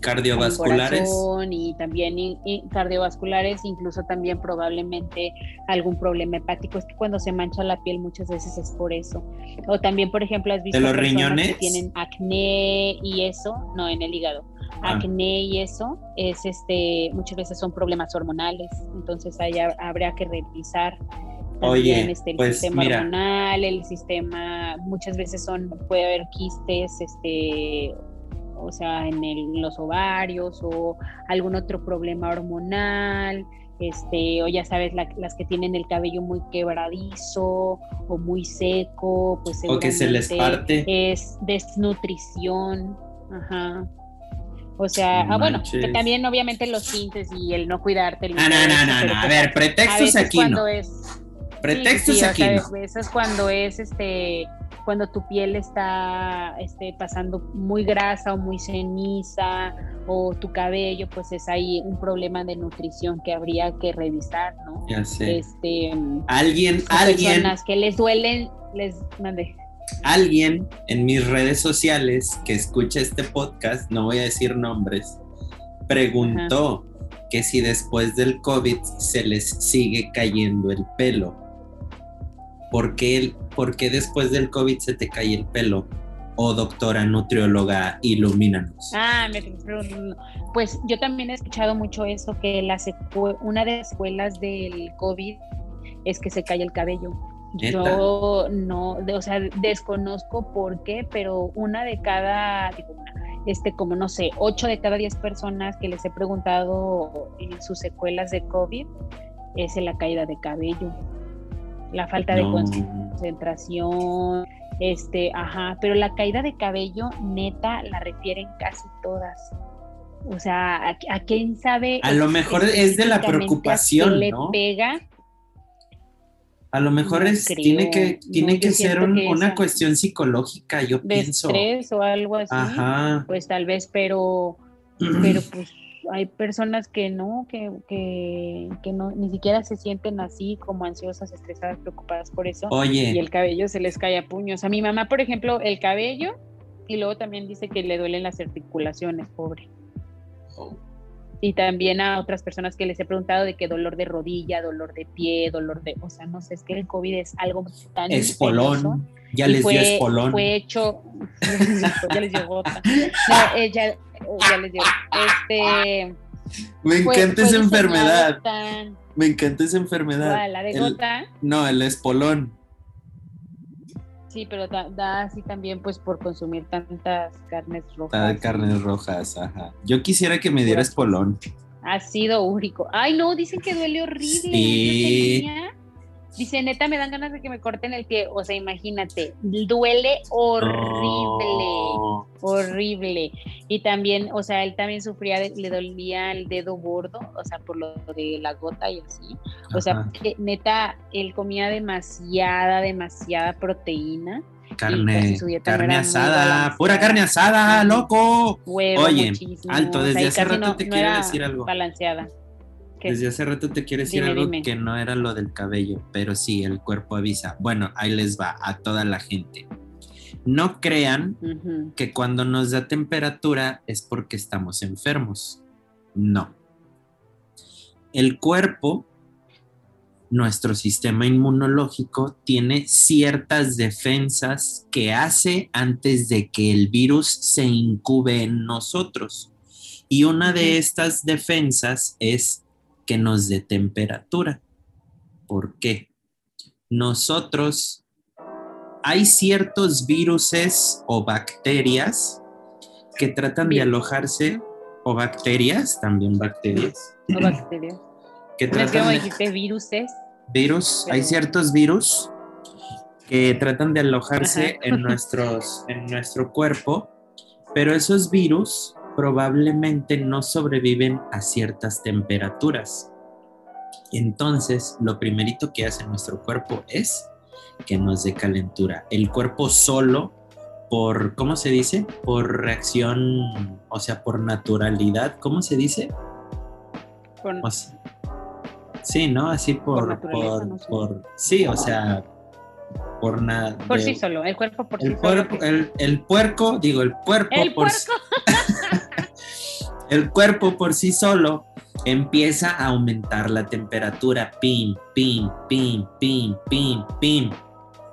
cardiovasculares. y también cardiovasculares incluso también probablemente algún problema hepático. Es que cuando se mancha la piel muchas veces es por eso. O también por ejemplo has visto ¿De los riñones que tienen acné y eso no en el hígado. Ah. acné y eso es este muchas veces son problemas hormonales. Entonces ahí habría que revisar Oye, este, el pues, sistema hormonal, el sistema, muchas veces son, puede haber quistes, este, o sea, en los ovarios o algún otro problema hormonal, este, o ya sabes, las que tienen el cabello muy quebradizo o muy seco, pues o que se les parte. Es desnutrición, ajá. O sea, ah, bueno, que también obviamente los tintes y el no cuidarte. no, no, no, no, a ver, pretextos aquí no. Es, pretextos aquí no. Eso es cuando es este cuando tu piel está este, pasando muy grasa o muy ceniza o tu cabello, pues es ahí un problema de nutrición que habría que revisar, ¿no? Ya sé. Este, alguien, alguien. Personas que les duelen, les mandé. Alguien en mis redes sociales que escucha este podcast, no voy a decir nombres, preguntó que si después del COVID se les sigue cayendo el pelo. ¿Por qué, ¿Por qué después del COVID se te cae el pelo? O oh, doctora nutrióloga, ilumínanos. Ah, me pues yo también he escuchado mucho eso, que la una de las secuelas del COVID es que se cae el cabello. Yo no, o sea, desconozco por qué, pero una de cada, este, como no sé, ocho de cada diez personas que les he preguntado en sus secuelas de COVID es en la caída de cabello la falta de concentración, este, ajá, pero la caída de cabello neta la refieren casi todas. O sea, ¿a, quién sabe? A lo mejor es de la preocupación, le ¿no? pega. A lo mejor es, tiene que, tiene que ser una cuestión psicológica, yo de pienso. Estrés o algo así. Ajá. Pues tal vez, pero, pero pues hay personas que no, que, que, no, ni siquiera se sienten así como ansiosas, estresadas, preocupadas por eso. Oye. Y el cabello se les cae a puños. A mi mamá, por ejemplo, el cabello, y luego también dice que le duelen las articulaciones, pobre. Oh. Y también a otras personas que les he preguntado de qué dolor de rodilla, dolor de pie, dolor de, o sea, no sé, es que el COVID es algo tan espolón, ya les dio espolón. Fue hecho, ya les dio gota. No, ella, ya les digo. Este, Me encanta esa enfermedad. Me encanta esa enfermedad. ¿La de gota? no, el espolón. Sí, pero da, así también pues por consumir tantas carnes rojas. Carnes rojas, ajá. Yo quisiera que me diera espolón. Ácido úrico. Ay, no, dicen que duele horrible. Sí. Dice, neta, me dan ganas de que me corten el pie. O sea, imagínate, duele horrible, horrible. Y también, o sea, él también sufría, le dolía el dedo gordo, o sea, por lo de la gota y así. O sea, neta, él comía demasiada, demasiada proteína. Carne, carne asada, pura carne asada, loco. Oye, alto, desde hace rato te quiero decir algo. Balanceada. Desde hace rato te quiero decir algo que no era lo del cabello, pero sí, el cuerpo avisa. Bueno, ahí les va a toda la gente. No crean que cuando nos da temperatura es porque estamos enfermos. No. El cuerpo, nuestro sistema inmunológico, tiene ciertas defensas que hace antes de que el virus se incube en nosotros. Y una de estas defensas es que nos dé temperatura. ¿Por qué? Nosotros, hay ciertos viruses o bacterias que tratan de alojarse, o bacterias, también bacterias. O bacterias. Que tratan dijiste viruses. Virus, hay ciertos virus que tratan de alojarse en, nuestros, en nuestro cuerpo, pero esos virus probablemente no sobreviven a ciertas temperaturas. Entonces, lo primerito que hace nuestro cuerpo es que nos dé calentura. El cuerpo solo por, ¿cómo se dice? Por reacción, o sea, por naturalidad, ¿cómo se dice? Por, O sea, sí, ¿no? Así por, Por por, naturaleza, no sé. por- sí, o sea, por nada. por sí solo, el cuerpo por sí El, solo. cuerpo, el, el puerco, digo, el puerco El por puerco. el cuerpo por sí solo empieza a aumentar la temperatura, pim, pim, pim, pim, pim, pim.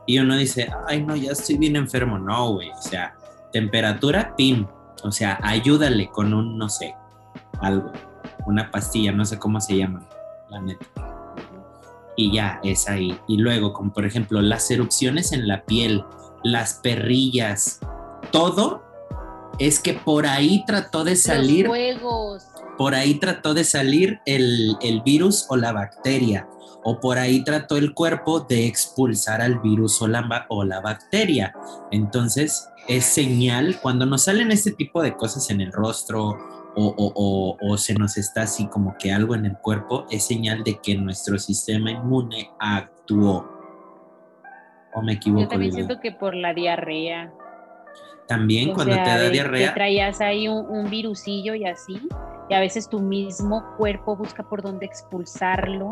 Y uno dice, ay, no, ya estoy bien enfermo. No, güey, o sea, temperatura, pim. O sea, ayúdale con un, no sé, algo, una pastilla, no sé cómo se llama, la neta. Y ya, es ahí. Y luego, como por ejemplo, las erupciones en la piel, las perrillas, todo es que por ahí trató de salir Los juegos. por ahí trató de salir el, el virus o la bacteria, o por ahí trató el cuerpo de expulsar al virus o la, o la bacteria. Entonces, es señal, cuando nos salen este tipo de cosas en el rostro o, o- o- o se nos está así como que algo en el cuerpo, es señal de que nuestro sistema inmune actuó. ¿O me equivoco? Yo también siento que por la diarrea. También O cuando sea, te da diarrea. Que traías ahí un, un virusillo y así, y a veces tu mismo cuerpo busca por dónde expulsarlo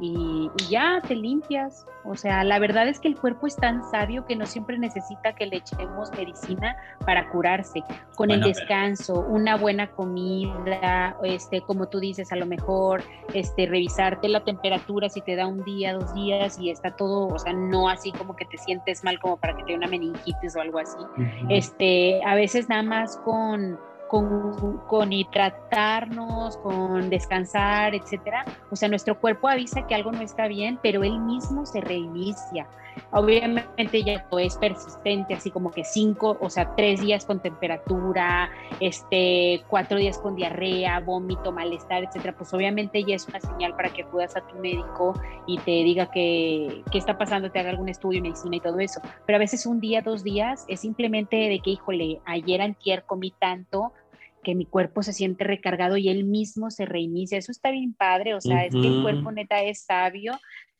y, y ya te limpias. O sea, la verdad es que el cuerpo es tan sabio que no siempre necesita que le echemos medicina para curarse. Con Bueno, el pero- descanso, una buena comida, este, como tú dices, a lo mejor este, revisarte la temperatura si te da un día, dos días y está todo, o sea, no así como que te sientes mal como para que te dé una meningitis o algo así este, a veces nada más con, con, hidratarnos, con descansar, etcétera. O sea, nuestro cuerpo avisa que algo no está bien, pero él mismo se reinicia. Obviamente ya no es persistente, así como que cinco, o sea, tres días con temperatura, este, cuatro días con diarrea, vómito, malestar, etcétera. Pues obviamente ya es una señal para que acudas a tu médico y te diga que, qué está pasando, te haga algún estudio, medicina y todo eso pero a veces un día, dos días es simplemente de que, híjole, ayer antier comí tanto que mi cuerpo se siente recargado y él mismo se reinicia. Eso está bien padre, o sea, es que el cuerpo neta es sabio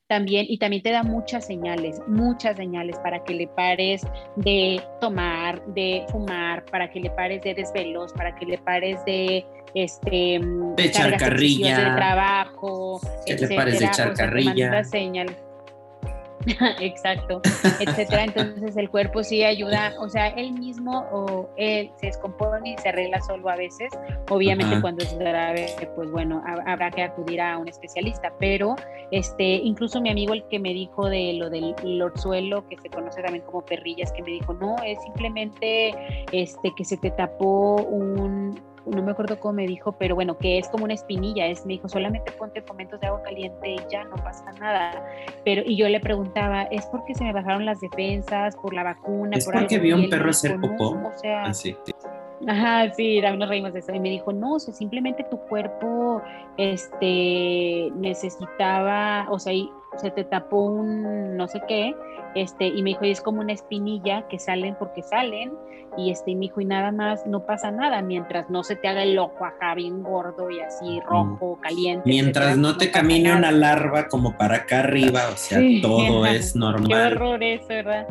también y también te da muchas señales, muchas señales para que le pares de tomar, de fumar, para que le pares de desvelos, para que le pares de este De echar carrilla. de trabajo, Que le pares de echar carrilla. señales. Exacto, etcétera. Entonces el cuerpo sí ayuda, o sea, él mismo o él se descompone y se arregla solo a veces. Obviamente cuando es grave, pues bueno, ha- habrá que acudir a un especialista, pero este, incluso mi amigo el que me dijo de lo del lorzuelo, que se conoce también como perrillas, que me dijo, no, es simplemente este que se te tapó un no me acuerdo cómo me dijo, pero bueno, que es como una espinilla, es, me dijo, solamente ponte fomentos de agua caliente y ya no pasa nada. Pero, y yo le preguntaba, ¿es porque se me bajaron las defensas por la vacuna? Es por porque algo?" vi a un perro hacer "No, popó". o sea, Así. Ajá, sí, también nos reímos de eso. Y me dijo, no, o sea, simplemente tu cuerpo este, necesitaba, o sea, y se te tapó un no sé qué, este, y me dijo, y es como una espinilla que salen porque salen, y este, y me dijo, y nada más, no pasa nada, mientras no se te haga el ojo ajá bien gordo y así rojo, caliente. Mientras etcétera, no te camine una larva como para acá arriba, o sea, Sí. todo es Qué normal. horror eso, ¿verdad?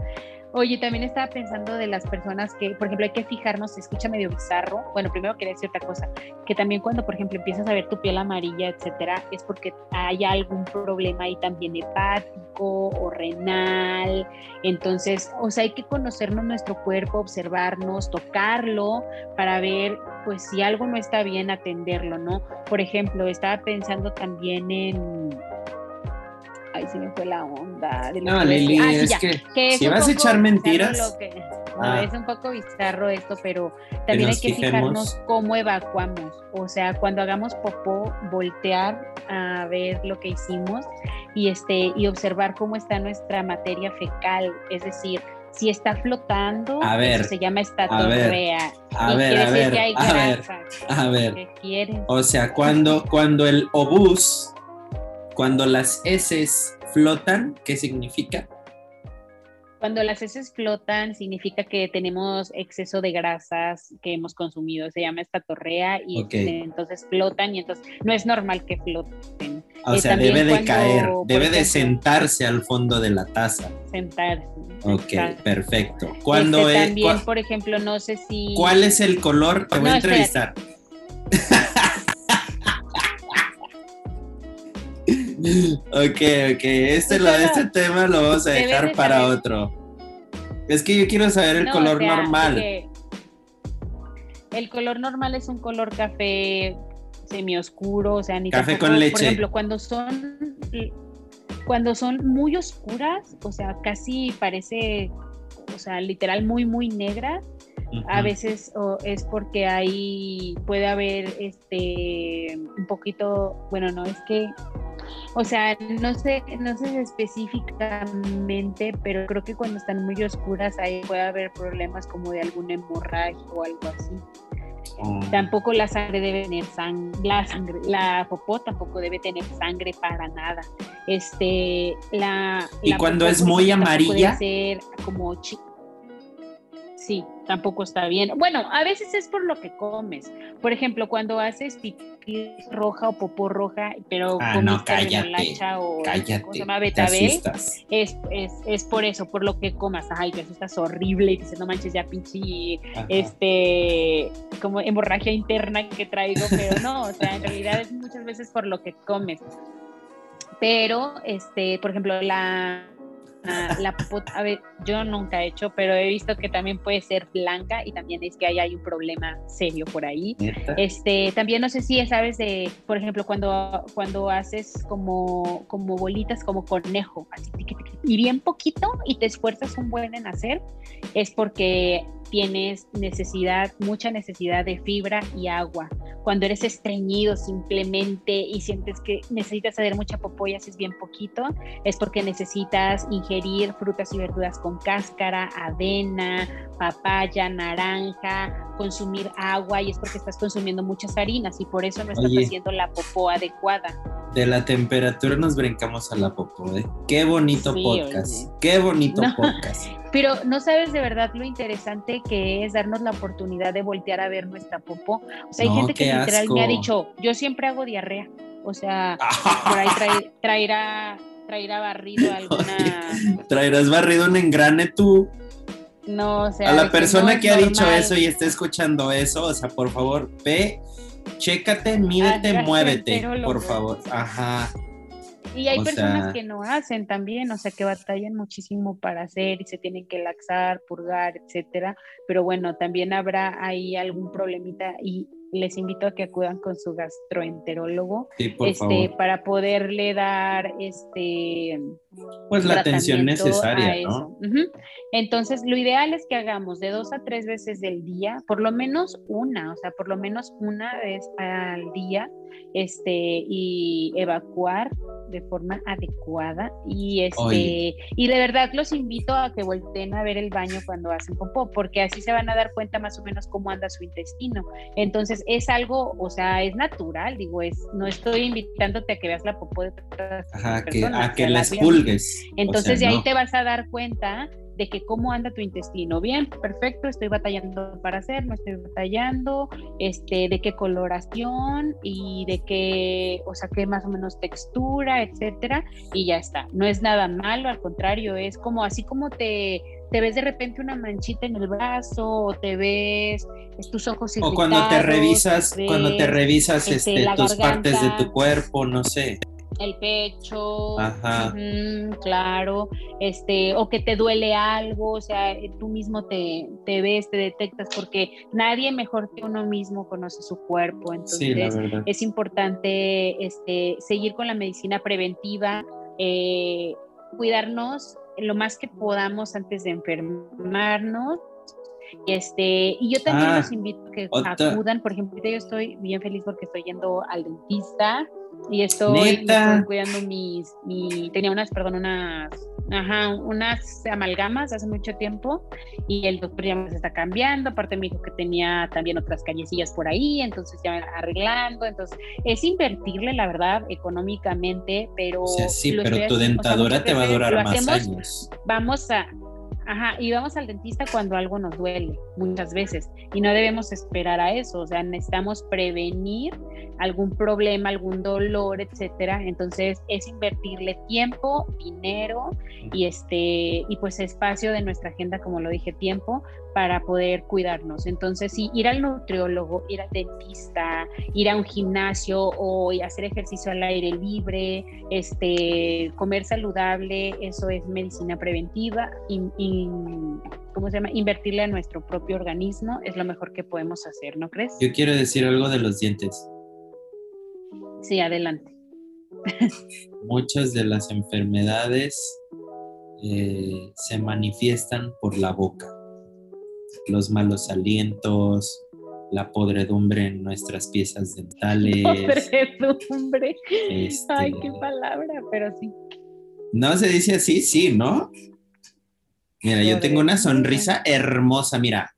Oye, también estaba pensando de las personas que, por ejemplo, hay que fijarnos, se escucha medio bizarro. Bueno, primero quería decir otra cosa, que también cuando, por ejemplo, empiezas a ver tu piel amarilla, etcétera, es porque hay algún problema ahí también hepático o renal. Entonces, o sea, hay que conocernos nuestro cuerpo, observarnos, tocarlo para ver, pues, si algo no está bien, atenderlo, ¿no? Por ejemplo, estaba pensando también en Ay, se me fue la onda. de No, que. Lili, Ah, sí, es ya, que, que es si vas a echar mentiras, que- no, Ah. es un poco bizarro esto, pero también hay nos que fijemos. fijarnos cómo evacuamos. O sea, cuando hagamos popó, voltear a ver lo que hicimos y, este, y observar cómo está nuestra materia fecal. Es decir, si está flotando, A ver, eso se llama estatorrea. a ver, a ver, que hay a ver, a ver. O sea, cuando, cuando el obús, cuando las heces flotan, ¿qué significa? Cuando las heces flotan, significa que tenemos exceso de grasas que hemos consumido. Se llama estatorrea y entonces flotan y entonces no es normal que floten. O Eh, sea, debe de caer, debe de sentarse al fondo de la taza. sentarse. Ok, Exacto. perfecto. Cuando Este, es, también, por ejemplo, no sé si... ¿Cuál es el color? Te voy No, a entrevistar. ok, ok. Este, lo, este tema lo vamos a dejar de para saber. otro. Es que yo quiero saber el No, color o sea, normal. El color normal es un color café semioscuro, o sea, ni Café tampoco- con leche. Por ejemplo, cuando son cuando son muy oscuras, o sea, casi parece, o sea, literal muy muy negras, a veces o es porque ahí puede haber este un poquito, bueno, no es que o sea, no sé, no sé específicamente, pero creo que cuando están muy oscuras ahí puede haber problemas como de alguna hemorragia o algo así. Oh. Tampoco la sangre debe tener sangre, la sangre, la popó tampoco debe tener sangre para nada. Este, la. ¿Y la cuando es por muy amarilla? Debe ser como chi- Sí, tampoco está bien. Bueno, a veces es por lo que comes. Por ejemplo, cuando haces pipí roja o popó roja, pero Ah, no, cállate, o ¿cómo se Cállate. llama? Betabel, es, es, es por eso, por lo que comas. Ay, te asustas horrible y dices, no manches, ya pinche Ajá. este como hemorragia interna que traigo, pero no, o sea, en realidad es muchas veces por lo que comes. Pero, este, por ejemplo, la, la, la a ver, yo nunca he hecho, pero he visto que también puede ser blanca y también es que ahí hay un problema serio por ahí. Este, también no sé si sabes de, por ejemplo, cuando, cuando haces como, como bolitas, como conejo, así, y bien poquito y te esfuerzas un buen en hacer, es porque tienes necesidad, mucha necesidad de fibra y agua. Cuando eres estreñido simplemente y sientes que necesitas hacer mucha popó y haces bien poquito, es porque necesitas ingerir frutas y verduras con cáscara, avena, papaya, naranja, consumir agua y es porque estás consumiendo muchas harinas y por eso no estás Oye. haciendo la popó adecuada. De la temperatura nos brincamos a la popó, ¿eh? Qué bonito Sí, podcast. oye. Qué bonito No. podcast. Pero no sabes de verdad lo interesante que es darnos la oportunidad de voltear a ver nuestra popó. O sea, hay No, gente que literal me ha dicho, yo siempre hago diarrea. O sea, por ahí trae- traerá, traerá barrido alguna... Traerás barrido un engrane tú. No, o sea, a la que persona no que ha dicho eso y está escuchando eso, o sea, por favor, ve, chécate, mídete, Hágase muévete, por favor. Ajá. Y hay O personas sea- que no hacen también, o sea, que batallan muchísimo para hacer y se tienen que laxar, purgar, etcétera. Pero bueno, también habrá ahí algún problemita y les invito a que acudan con su gastroenterólogo Sí, por este, favor. para poderle dar este Pues la atención necesaria. ¿no? Entonces, lo ideal es que hagamos de dos a tres veces del día, por lo menos una, o sea, por lo menos una vez al día, este, y evacuar de forma adecuada. Y este, Oye. y de verdad los invito a que volteen a ver el baño cuando hacen popó, porque así se van a dar cuenta más o menos cómo anda su intestino. Entonces, es algo, o sea, es natural, digo, es, no estoy invitándote a que veas la popó de otras Ajá, que, personas, a que o sea, la expulgues. O entonces sea, de ahí no. te vas a dar cuenta de que cómo anda tu intestino. Bien, perfecto, estoy batallando para hacer, no estoy batallando, este, de qué coloración y de qué, o sea, qué más o menos textura, etcétera, y ya está. No es nada malo, al contrario, es como así como te te ves de repente una manchita en el brazo o te ves tus ojos O cuando te irritados, revisas, ves cuando te revisas este, este, tus partes de tu cuerpo, no sé. El pecho, Ajá. claro, este, o que te duele algo, o sea, eh, tú mismo te, te ves, te detectas, porque nadie mejor que uno mismo conoce su cuerpo, entonces Sí, es importante este, seguir con la medicina preventiva, eh, cuidarnos lo más que podamos antes de enfermarnos. Este, y yo también Ah, los invito a que otra- acudan, por ejemplo, yo estoy bien feliz porque estoy yendo al dentista y estoy, estoy cuidando mis, mi, tenía unas, perdón, unas, ajá, unas amalgamas hace mucho tiempo y el doctor ya me está cambiando, aparte me dijo que tenía también otras callecillas por ahí, entonces ya arreglando, entonces es invertirle, la verdad, económicamente, pero... O sea, sí, pero tu haciendo- o sea, te va a durar más hacemos años. vamos a, Ajá, y vamos al dentista cuando algo nos duele, muchas veces, y no debemos esperar a eso, o sea, necesitamos prevenir algún problema, algún dolor, etcétera. Entonces, es invertirle tiempo, dinero y este y pues espacio de nuestra agenda, como lo dije, tiempo para poder cuidarnos. Entonces, sí, ir al nutriólogo, ir al dentista, ir a un gimnasio o hacer ejercicio al aire libre, este, comer saludable, eso es medicina preventiva y, ¿cómo se llama? Invertirle a nuestro propio organismo es lo mejor que podemos hacer, ¿no crees? Yo quiero decir algo de los dientes. Sí, adelante. Muchas de las enfermedades eh, se manifiestan por la boca los malos alientos, la podredumbre en nuestras piezas dentales. Podredumbre. Este, Ay, qué palabra, pero sí. No se dice así, sí, ¿no? Mira, yo tengo una sonrisa hermosa, mira.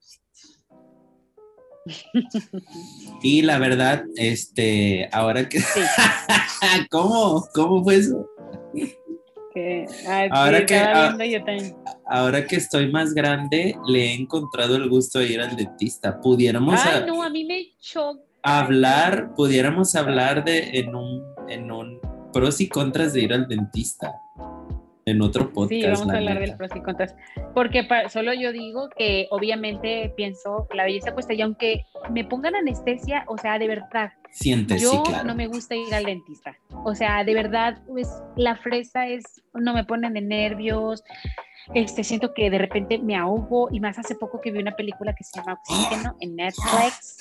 Y la verdad, este, ahora que... ¿Cómo? ¿Cómo fue eso? Ahora, que, ahora que estoy más grande, le he encontrado el gusto de ir al dentista. Pudiéramos no, a mí me hablar, pudiéramos hablar de en un, en un pros y contras de ir al dentista en otro podcast. Sí, vamos a hablar del pros y contras. Porque solo yo digo que obviamente pienso la belleza cuesta y aunque me pongan anestesia, o sea, de verdad. Sientes, yo sí, claro. no me gusta ir al dentista. O sea, de verdad, pues la fresa es, no me ponen de nervios este, siento que de repente me ahogo y más hace poco que vi una película que se llama Oxígeno en Netflix.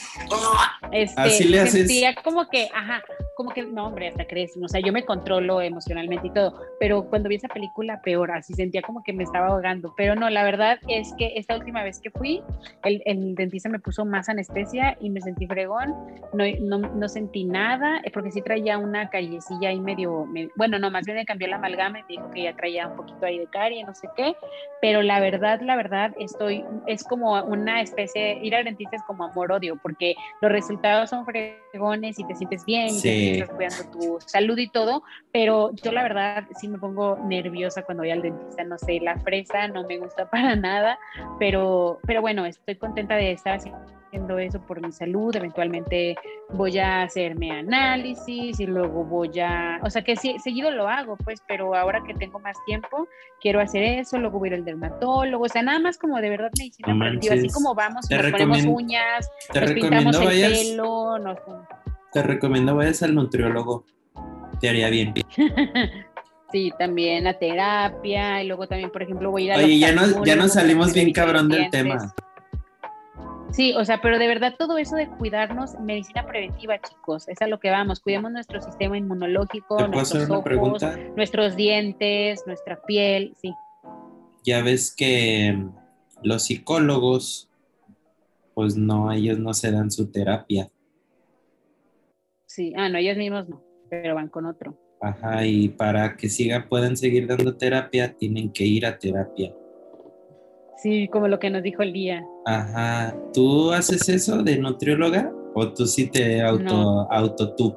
Este, Así le haces. Sentía como que, ajá, como que, no, hombre, hasta crees, o sea, yo me controlo emocionalmente y todo, pero cuando vi esa película, peor, así sentía como que me estaba ahogando, pero no, la verdad es que esta última vez que fui, el, el dentista me puso más anestesia y me sentí fregón, no, no, no sentí nada, eh, porque sí traía una callecilla ahí medio, bueno, no, más bien me cambió la amalgama y me dijo que ya traía un poquito ahí de carie, no sé qué, pero la verdad, la verdad, estoy, es como una especie, ir al dentista es como amor-odio, porque los resultados son fregones y te sientes bien, y estás cuidando tu salud y todo, pero yo la verdad sí me pongo nerviosa cuando voy al dentista, no sé, la fresa no me gusta para nada, pero, pero bueno, estoy contenta de estar así eso por mi salud, eventualmente voy a hacerme análisis y luego voy a, o sea que sí, seguido lo hago, pues, pero ahora que tengo más tiempo, quiero hacer eso, luego voy a ir al dermatólogo, o sea, nada más como de verdad medicina preventiva, así como vamos, nos ponemos uñas, nos pintamos el pelo, nos... Te recomiendo vayas al nutriólogo, te haría bien. Sí, también a terapia y luego también, por ejemplo, voy a ir a... Oye, ya nos, ya nos salimos bien cabrón del tema. Sí, o sea, pero de verdad todo eso de cuidarnos, medicina preventiva, chicos, es a lo que vamos. Cuidemos nuestro sistema inmunológico, nuestros ojos, nuestros dientes, nuestra piel, sí. Ya ves que los psicólogos, pues no, ellos no se dan su terapia. Sí, ah, no, ellos mismos no, pero van con otro. Ajá, y para que sigan, puedan seguir dando terapia, tienen que ir a terapia. Sí, como lo que nos dijo el día. Ajá. ¿Tú haces eso de nutrióloga? ¿O tú sí te auto, auto tú?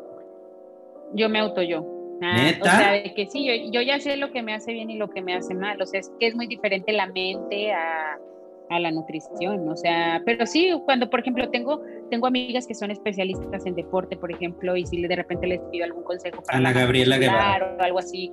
Yo me auto yo. Ah, ¿Neta? O sea, de que sí, yo, yo, ya sé lo que me hace bien y lo que me hace mal. O sea, es que es muy diferente la mente a, a la nutrición. O sea, pero sí, cuando, por ejemplo, tengo, tengo amigas que son especialistas en deporte, por ejemplo, y si de repente les pido algún consejo para... A la Gabriela Guevara. O algo así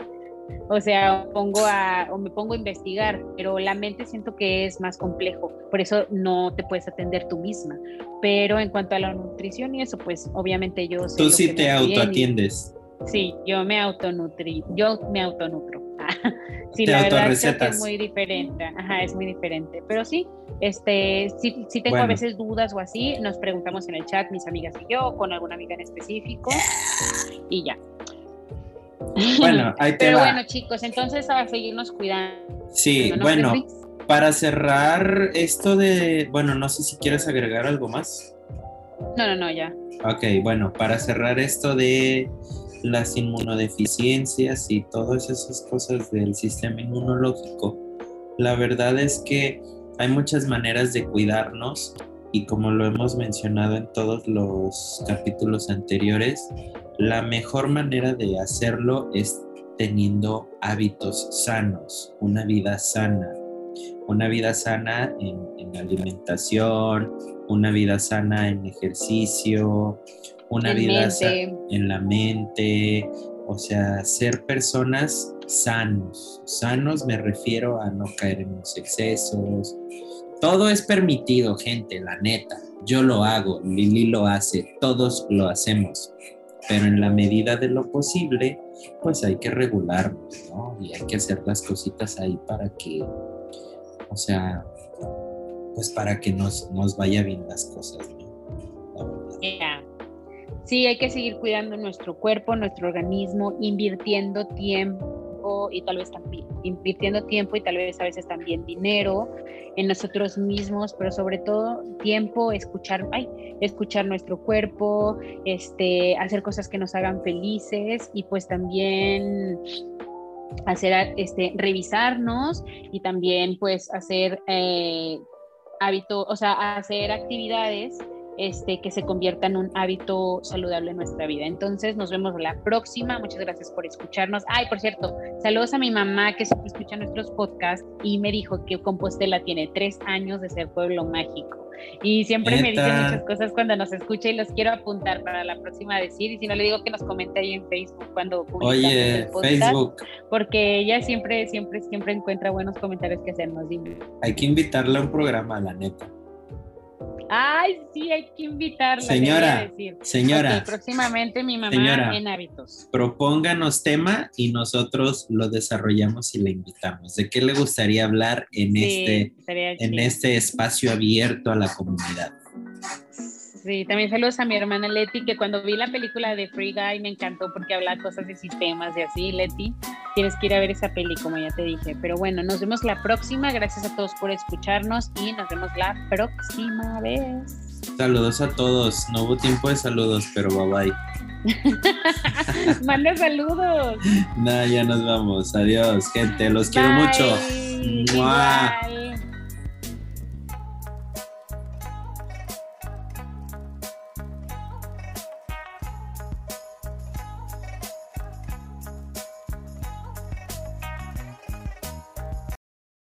o sea, pongo a, o me pongo a investigar, pero la mente siento que es más complejo, por eso no te puedes atender tú misma. Pero en cuanto a la nutrición y eso, pues obviamente yo... Tú sí te autoatiendes. Sí, yo me autonutri, yo me autonutro. sí, la verdad es que es muy diferente, ajá, es muy diferente. Pero sí, este, si tengo a veces dudas o así, nos preguntamos en el chat, mis amigas y yo, con alguna amiga en específico, y ya. Bueno, ahí te Pero bueno, chicos, entonces a seguirnos cuidando. Sí, bueno, para cerrar esto de, bueno, no sé si quieres agregar algo más. No, no, no, ya. Ok, bueno, para cerrar esto de las inmunodeficiencias y todas esas cosas del sistema inmunológico, la verdad es que hay muchas maneras de cuidarnos y como lo hemos mencionado en todos los capítulos anteriores, la mejor manera de hacerlo es teniendo hábitos sanos, una vida sana, una vida sana en, en alimentación, una vida sana en ejercicio, una En vida sana en la mente, o sea, ser personas sanos. Sanos me refiero a no caer en los excesos. Todo es permitido, gente, la neta. Yo lo hago, Lili lo hace, todos lo hacemos. Pero en la medida de lo posible, pues hay que regularnos, ¿no? Y hay que hacer las cositas ahí para que, o sea, pues para que nos, nos vaya bien las cosas, ¿no? Ya. Sí, hay que seguir cuidando nuestro cuerpo, nuestro organismo, invirtiendo tiempo y tal vez también, invirtiendo tiempo y tal vez a veces también dinero en nosotros mismos, pero sobre todo tiempo, escuchar, escuchar nuestro cuerpo, este, hacer cosas que nos hagan felices y pues también hacer, este, revisarnos y también pues hacer eh, o sea, hacer actividades este, que se convierta en un hábito saludable en nuestra vida. Entonces, nos vemos la próxima. Muchas gracias por escucharnos. Ay, por cierto, saludos a mi mamá que siempre escucha nuestros podcasts y me dijo que Compostela tiene tres años de ser pueblo mágico. Y siempre me dice muchas cosas cuando nos escucha y los quiero apuntar para la próxima decir. Y si no le digo que nos comente ahí en Facebook cuando publicamos Oye, el podcast, Facebook, porque ella siempre, siempre, siempre encuentra buenos comentarios que hacernos. Hay que invitarla a un programa, la neta. Ay, sí, hay que invitarla. Señora, decir. Señora, Ok, próximamente mi mamá Señora. en hábitos. propónganos tema y nosotros lo desarrollamos y le invitamos. ¿De qué le gustaría hablar en, Sí, este, en chido. este espacio abierto a la comunidad? Sí, también saludos a mi hermana Leti, que cuando vi la película de Free Guy me encantó porque habla cosas de sistemas y así, Leti. Tienes que ir a ver esa peli, como ya te dije. Pero bueno, nos vemos la próxima. Gracias a todos por escucharnos y nos vemos la próxima vez. Saludos a todos. No hubo tiempo de saludos, pero bye bye. Manda saludos. Nada, ya nos vamos. Adiós, gente. Los quiero Bye. mucho. Igual.